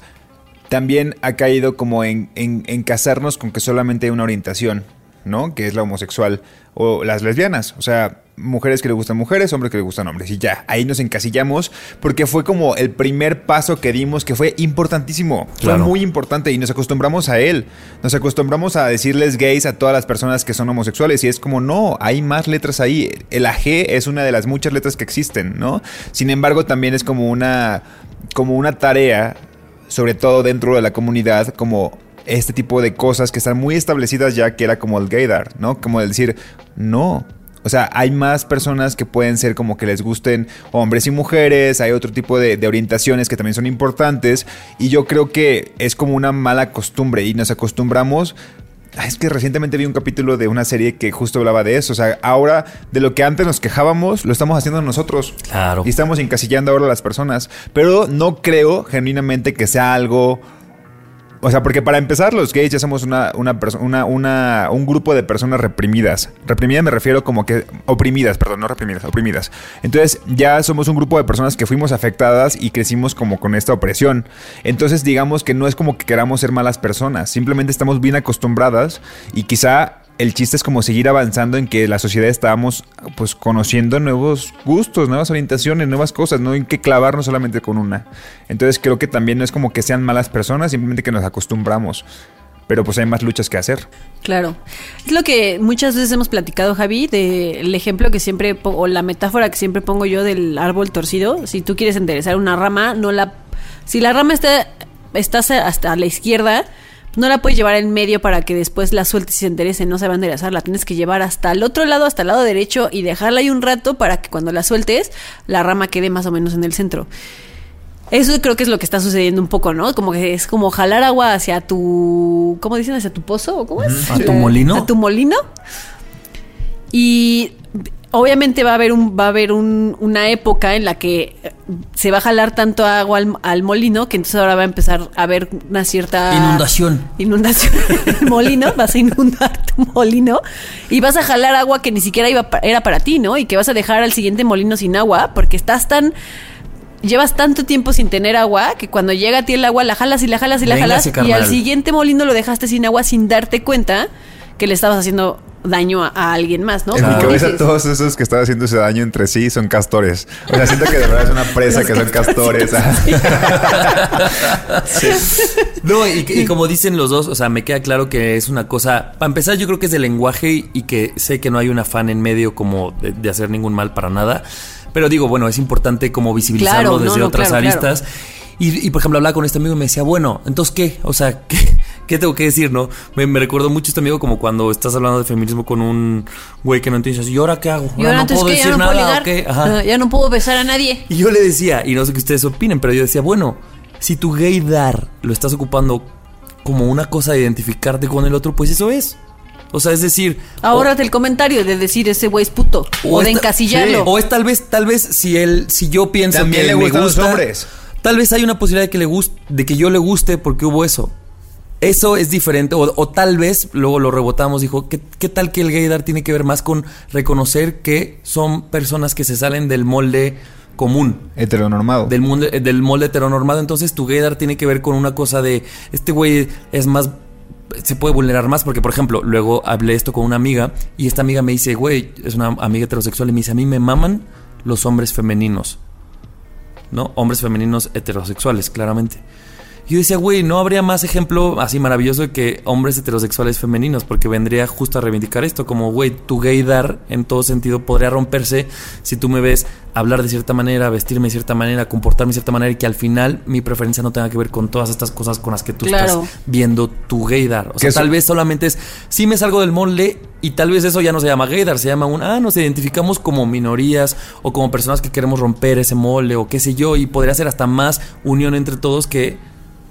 también ha caído como en, en, en casarnos con que solamente hay una orientación, ¿no? Que es la homosexual o las lesbianas. O sea, mujeres que le gustan mujeres, hombres que le gustan hombres. Y ya, ahí nos encasillamos porque fue como el primer paso que dimos que fue importantísimo. Claro. Fue muy importante y nos acostumbramos a él. Nos acostumbramos a decirles gays a todas las personas que son homosexuales y es como, no, hay más letras ahí. El AG es una de las muchas letras que existen, ¿no? Sin embargo, también es como una, como una tarea, sobre todo dentro de la comunidad, como este tipo de cosas que están muy establecidas ya, que era como el gaydar, ¿no? Como el decir, no. O sea, hay más personas que pueden ser como que les gusten hombres y mujeres, hay otro tipo de, de orientaciones que también son importantes y yo creo que es como una mala costumbre y nos acostumbramos Ah, Es que recientemente vi un capítulo de una serie que justo hablaba de eso. O sea, ahora de lo que antes nos quejábamos, lo estamos haciendo nosotros. Claro. Y estamos encasillando ahora a las personas. Pero no creo genuinamente que sea algo. O sea, porque para empezar, los gays ya somos una, una, una, una- un grupo de personas reprimidas. Reprimidas me refiero como que. Oprimidas, perdón, no reprimidas, oprimidas. Entonces, ya somos un grupo de personas que fuimos afectadas y crecimos como con esta opresión. Entonces, digamos que no es como que queramos ser malas personas. Simplemente estamos bien acostumbradas y quizá el chiste es como seguir avanzando en que la sociedad estábamos pues conociendo nuevos gustos, nuevas orientaciones, nuevas cosas, no hay que clavarnos solamente con una. Entonces creo que también no es como que sean malas personas, simplemente que nos acostumbramos. Pero pues hay más luchas que hacer. Claro. Es lo que muchas veces hemos platicado, Javi, del ejemplo que siempre, o la metáfora que siempre pongo yo del árbol torcido. Si tú quieres enderezar una rama, no la... Si la rama está, está hasta la izquierda, no la puedes llevar en medio para que después la sueltes y se enderece, no se va a enderezar. La tienes que llevar hasta el otro lado, hasta el lado derecho y dejarla ahí un rato para que cuando la sueltes, la rama quede más o menos en el centro. Eso creo que es lo que está sucediendo un poco, ¿no? Como que es como jalar agua hacia tu. ¿Cómo dicen? ¿Hacia tu pozo? ¿O cómo es? ¿A tu molino? A tu molino. Y obviamente va a haber, un, va a haber un- una época en la que eh, se va a jalar tanto agua al, al molino que entonces ahora va a empezar a haber una cierta. Inundación. Inundación el molino. Vas a inundar tu molino y vas a jalar agua que ni siquiera iba era para ti, ¿no? Y que vas a dejar al siguiente molino sin agua porque estás tan. Llevas tanto tiempo sin tener agua que cuando llega a ti el agua la jalas y la jalas y la Véngase, jalas y al siguiente molino lo dejaste sin agua sin darte cuenta que le estabas haciendo daño a, a alguien más, ¿no? En mi cabeza dices. todos esos que están haciendo ese daño entre sí son castores. O sea, siento que de verdad es una presa que son castores. No, y, y como dicen los dos, o sea, me queda claro que es una cosa. Para empezar, yo creo que es de lenguaje y, que sé que no hay un afán en medio como de, de hacer ningún mal para nada. Pero digo, bueno, es importante como visibilizarlo Claro, desde no, otras claro, claro. Y, y, por ejemplo, hablaba con este amigo y me decía, bueno, entonces, ¿qué? O sea, ¿qué, qué tengo que decir, no? Me, me recuerdo mucho este amigo como cuando estás hablando de feminismo con un güey que no entiendes. ¿Y ahora qué hago? Y ahora no puedo que decir no puedo nada, ligar, ¿o qué? Ajá. Ah, ya no puedo besar a nadie. Y yo le decía, y no sé qué ustedes opinen, pero yo decía, bueno, si tu gaydar lo estás ocupando como una cosa de identificarte con el otro, pues eso es. O sea, es decir, Ahórrate el comentario de decir ese güey es puto o, de esta- encasillarlo. sí, o es tal vez, tal vez si él, si yo pienso También que le me gustan los gusta, hombres. Tal vez hay una posibilidad de que le guste, de que yo le guste porque hubo eso. Eso es diferente, o, o tal vez, luego lo rebotamos, dijo, ¿qué, qué tal que el gaydar tiene que ver más con reconocer que son personas que se salen del molde común? Heteronormado. del molde, del molde heteronormado. Entonces tu gaydar tiene que ver con una cosa de este güey es más se puede vulnerar más porque por ejemplo luego hablé esto con una amiga y esta amiga me dice güey es una amiga heterosexual y me dice a mí me maman los hombres femeninos no hombres femeninos heterosexuales claramente yo decía, güey, ¿no habría más ejemplo así maravilloso de que hombres heterosexuales femeninos? Porque vendría justo a reivindicar esto, como, güey, tu gaydar en todo sentido podría romperse si tú me ves hablar de cierta manera, vestirme de cierta manera, comportarme de cierta manera y que al final mi preferencia no tenga que ver con todas estas cosas con las que tú Claro. estás viendo tu gaydar. O sea, eso- tal vez solamente es, sí me salgo del molde y tal vez eso ya no se llama gaydar, se llama un, ah, nos identificamos como minorías o como personas que queremos romper ese molde o qué sé yo y podría ser hasta más unión entre todos que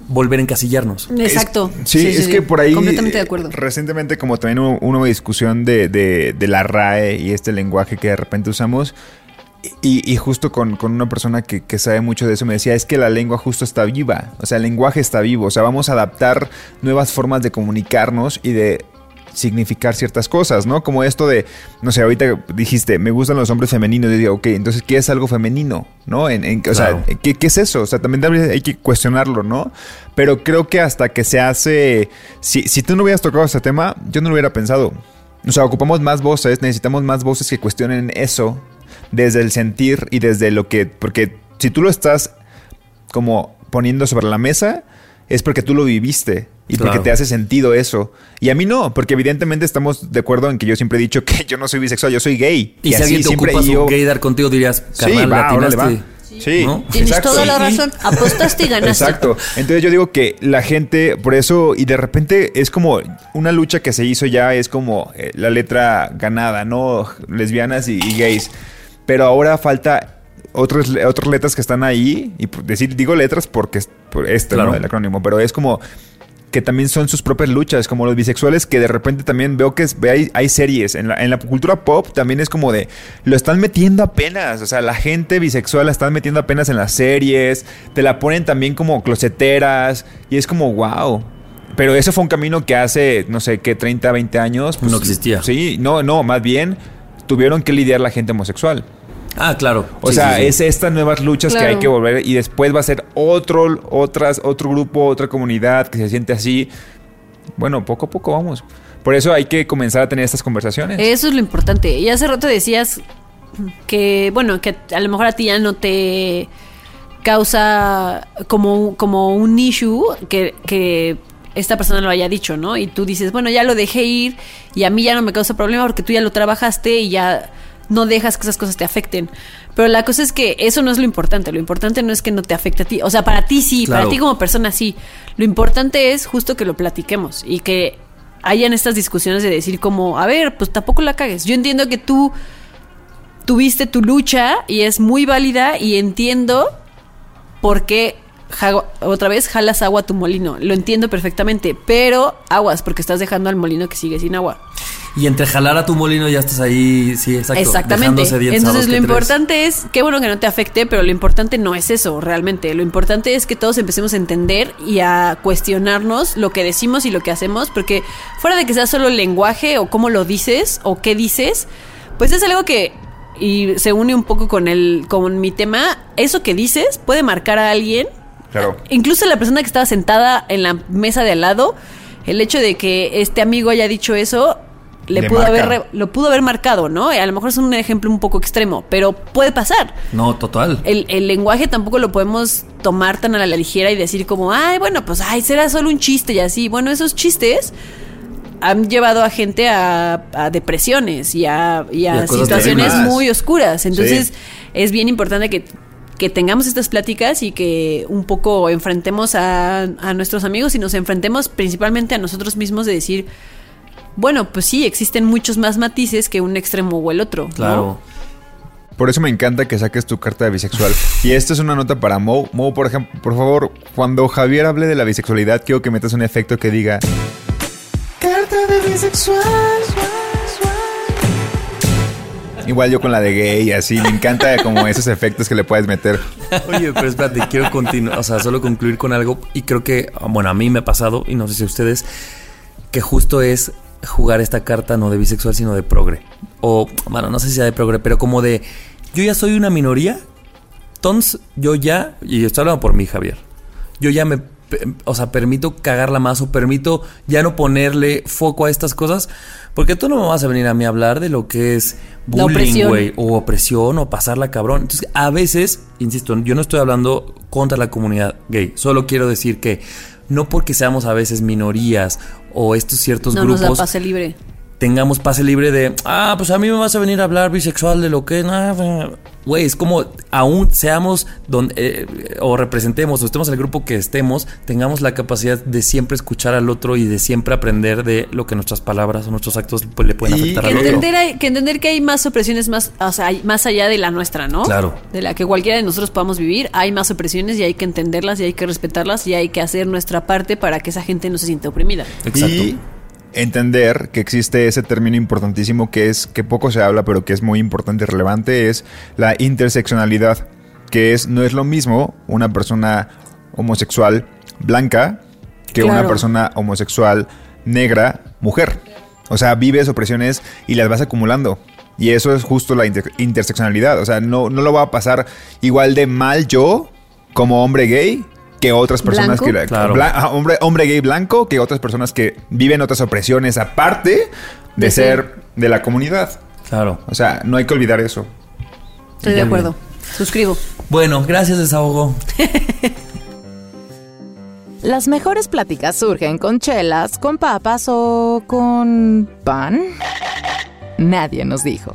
volver a encasillarnos. Exacto. Sí, es que por ahí. Completamente de eh, acuerdo. Recientemente, como también hubo hubo una discusión de, de- de la RAE y este lenguaje que de repente usamos. Y, y justo con, con una persona que, que sabe mucho de eso me decía, es que la lengua justo está viva, o sea, el lenguaje está vivo, o sea, vamos a adaptar nuevas formas de comunicarnos y de significar ciertas cosas, ¿no? Como esto de, no sé, ahorita dijiste, me gustan los hombres femeninos, yo digo, ok, entonces, ¿qué es algo femenino? ¿No? En, en- o Claro. sea, ¿qué, qué es eso? O sea, también hay que cuestionarlo, ¿no? Pero creo que hasta que se hace, si, si tú no hubieras tocado este tema, yo no lo hubiera pensado. O sea, ocupamos más voces, necesitamos más voces que cuestionen eso desde el sentir y desde lo que, porque si tú lo estás como poniendo sobre la mesa, es porque tú lo viviste y porque te hace sentido eso. Y a mí no, porque evidentemente estamos de acuerdo en que yo siempre he dicho que yo no soy bisexual, yo soy gay. Y, si así alguien te siempre ocupa yo- su gaydar contigo dirías, Sí, va, órale, va. latinaste". Sí, ¿No? Tienes exacto. toda la razón. Apostaste y ganaste. Exacto. Entonces yo digo que la gente, por eso, y de repente es como una lucha que se hizo ya, es como eh, la letra ganada, ¿no? Lesbianas y, y gays. Pero ahora falta otras, otras letras que están ahí, y decir, digo letras porque es por este, Claro. ¿no? El acrónimo, pero es como que también son sus propias luchas, como los bisexuales, que de repente también veo que hay, hay series. En la, en la cultura pop también es como de, lo están metiendo apenas. O sea, la gente bisexual la están metiendo apenas en las series, te la ponen también como closeteras, y es como, wow. Pero eso fue un camino que hace, no sé, qué, 30, 20 años. pues, No existía. Sí, no, no, más bien tuvieron que lidiar la gente homosexual. Ah, claro. O Sí, sea, sí, sí. es estas nuevas luchas que hay que volver y después va a ser otro, otras, otro grupo, otra comunidad que se siente así. Bueno, poco a poco vamos. Por eso hay que comenzar a tener estas conversaciones. Eso es lo importante. Y hace rato decías que, bueno, que a lo mejor a ti ya no te causa como, como un issue que, que esta persona lo haya dicho, ¿no? Y tú dices, bueno, ya lo dejé ir y a mí ya no me causa problema porque tú ya lo trabajaste y ya no dejas que esas cosas te afecten. Pero la cosa es que eso no es lo importante. Lo importante no es que no te afecte a ti. O sea, para ti sí, Claro. para ti como persona sí. Lo importante es justo que lo platiquemos y que hayan estas discusiones de decir como, a ver, pues tampoco la cagues. Yo entiendo que tú tuviste tu lucha y es muy válida y entiendo porque ja- otra vez jalas agua a tu molino. Lo entiendo perfectamente, pero aguas porque estás dejando al molino que sigue sin agua. Y entre jalar a tu molino ya estás ahí, sí, exacto. Exactamente. Entonces lo importante es, qué bueno que no te afecte, pero lo importante no es eso realmente. Lo importante es que todos empecemos a entender y a cuestionarnos lo que decimos y lo que hacemos, porque fuera de que sea solo el lenguaje o cómo lo dices o qué dices, pues es algo que y se une un poco con el con mi tema, eso que dices puede marcar a alguien Claro. Incluso la persona que estaba sentada en la mesa de al lado, el hecho de que este amigo haya dicho eso, le, Le pudo marca. haber, re- lo pudo haber marcado, ¿no? A lo mejor es un ejemplo un poco extremo, pero puede pasar. No, total. El, el lenguaje tampoco lo podemos tomar tan a la ligera y decir como, ay, bueno, pues, ay, será solo un chiste y así. Bueno, esos chistes han llevado a gente a, a depresiones y a, y a Y situaciones muy oscuras. Entonces, Sí. es bien importante que, que tengamos estas pláticas y que un poco enfrentemos a, a nuestros amigos y nos enfrentemos principalmente a nosotros mismos de decir, bueno, pues sí, existen muchos más matices que un extremo o el otro. ¿no? Claro. Por eso me encanta que saques tu carta de bisexual. Y esta es una nota para Mo. Mo, por ejemplo, por favor, cuando Javier hable de la bisexualidad, quiero que metas un efecto que diga... Carta de bisexual. Igual yo con la de gay, así. Me encanta como esos efectos que le puedes meter. Oye, pero espérate, quiero continuar, o sea, solo concluir con algo y creo que, bueno, a mí me ha pasado y no sé si a ustedes, que justo es jugar esta carta no de bisexual, sino de progre. O, bueno, no sé si sea de progre, pero como de, yo ya soy una minoría, entonces yo ya, y estoy hablando por mí, Javier, yo ya me, o sea, permito cagarla más o permito ya no ponerle foco a estas cosas, porque tú no me vas a venir a mí a hablar de lo que es bullying, güey, o opresión o pasarla cabrón. Entonces, a veces, insisto, yo no estoy hablando contra la comunidad gay, solo quiero decir que no porque seamos a veces minorías o estos ciertos No nos da grupos pase libre. Tengamos pase libre de, ah, pues a mí me vas a venir a hablar bisexual de lo que, nah, güey, es como aún seamos donde, eh, o representemos o estemos en el grupo que estemos, tengamos la capacidad de siempre escuchar al otro y de siempre aprender de lo que nuestras palabras o nuestros actos pues, le pueden Y afectar Que al otro. entender, hay- que entender que hay más opresiones más, o sea, hay- más allá de la nuestra, ¿no? Claro. De la que cualquiera de nosotros podamos vivir. Hay más opresiones y hay que entenderlas y hay que respetarlas y hay que hacer nuestra parte para que esa gente no se sienta oprimida. Exacto. Y entender que existe ese término importantísimo que es que poco se habla, pero que es muy importante y relevante, es la interseccionalidad, que es no es lo mismo una persona homosexual blanca que una persona homosexual negra mujer. O sea, vives opresiones y las vas acumulando. Y eso es justo la inter- interseccionalidad. O sea, no, no lo va a pasar igual de mal yo como hombre gay que otras personas Blanco. que... la- Claro. bla- hombre, hombre gay blanco que otras personas que viven otras opresiones aparte de, De ser de la comunidad. Claro. O sea, no hay que olvidar eso. Estoy de acuerdo. Suscribo. Bueno, gracias, desahogo. Las mejores pláticas surgen con chelas, con papas o con pan. Nadie nos dijo.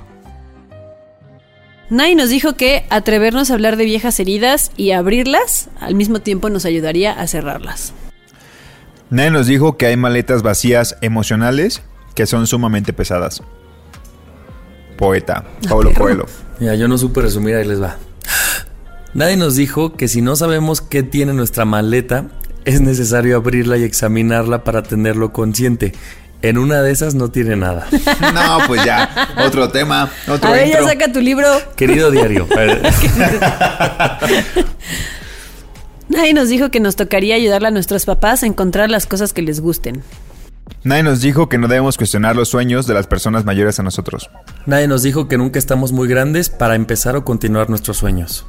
Nay nos dijo que atrevernos a hablar de viejas heridas y abrirlas al mismo tiempo nos ayudaría a cerrarlas. Nadie nos dijo que hay maletas vacías emocionales que son sumamente pesadas. Poeta, Paulo Coelho. Mira, yo no supe resumir, ahí les va. Nadie nos dijo que si no sabemos qué tiene nuestra maleta, es necesario abrirla y examinarla para tenerlo consciente. En una de esas no tiene nada. No, pues ya, otro tema, otro A ver, ya saca tu libro. Querido diario. Nadie nos dijo que nos tocaría ayudarle a nuestros papás a encontrar las cosas que les gusten. Nadie nos dijo que no debemos cuestionar los sueños de las personas mayores a nosotros. Nadie nos dijo que nunca estamos muy grandes para empezar o continuar nuestros sueños.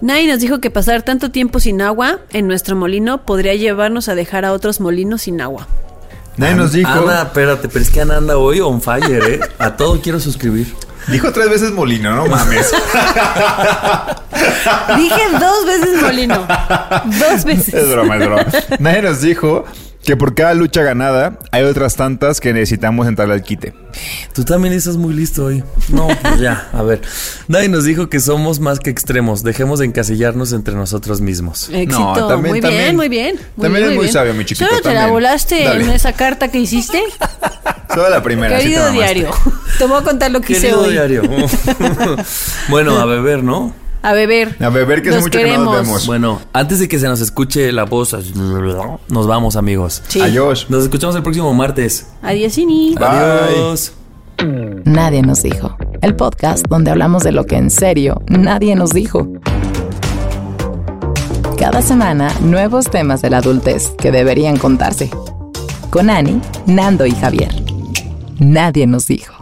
Nadie nos dijo que pasar tanto tiempo sin agua en nuestro molino podría llevarnos a dejar a otros molinos sin agua. Nadie nos dijo. Ana, espérate, pero es que Ana anda hoy on fire, ¿eh? A todo quiero suscribir. Dijo tres veces molino, no mames. Dije dos veces molino. Dos es veces. broma, es broma. Nadie nos dijo que por cada lucha ganada hay otras tantas que necesitamos entrarle al quite. Tú también estás muy listo hoy. No, pues ya, a ver. Nadie nos dijo que somos más que extremos. Dejemos de encasillarnos entre nosotros mismos. Éxito. No, también- muy también- bien, muy bien. Muy también bien, es muy sabio, mi chiquito, ¿Solo te la volaste Dale. en esa carta que hiciste? Solo la primera. sí te Querido mamaste. diario. Te voy a contar lo que hice Querido hoy. diario. bueno, a beber, ¿no? A beber. A beber, que hace Los mucho que no nos vemos. Bueno, antes de que se nos escuche la voz, nos vamos, amigos. Sí. Adiós. Nos escuchamos el próximo martes. Adiós, Ini. Adiós. Nadie nos dijo. El podcast donde hablamos de lo que en serio nadie nos dijo. Cada semana, nuevos temas de la adultez que deberían contarse. Con Ani, Nando y Javier. Nadie nos dijo.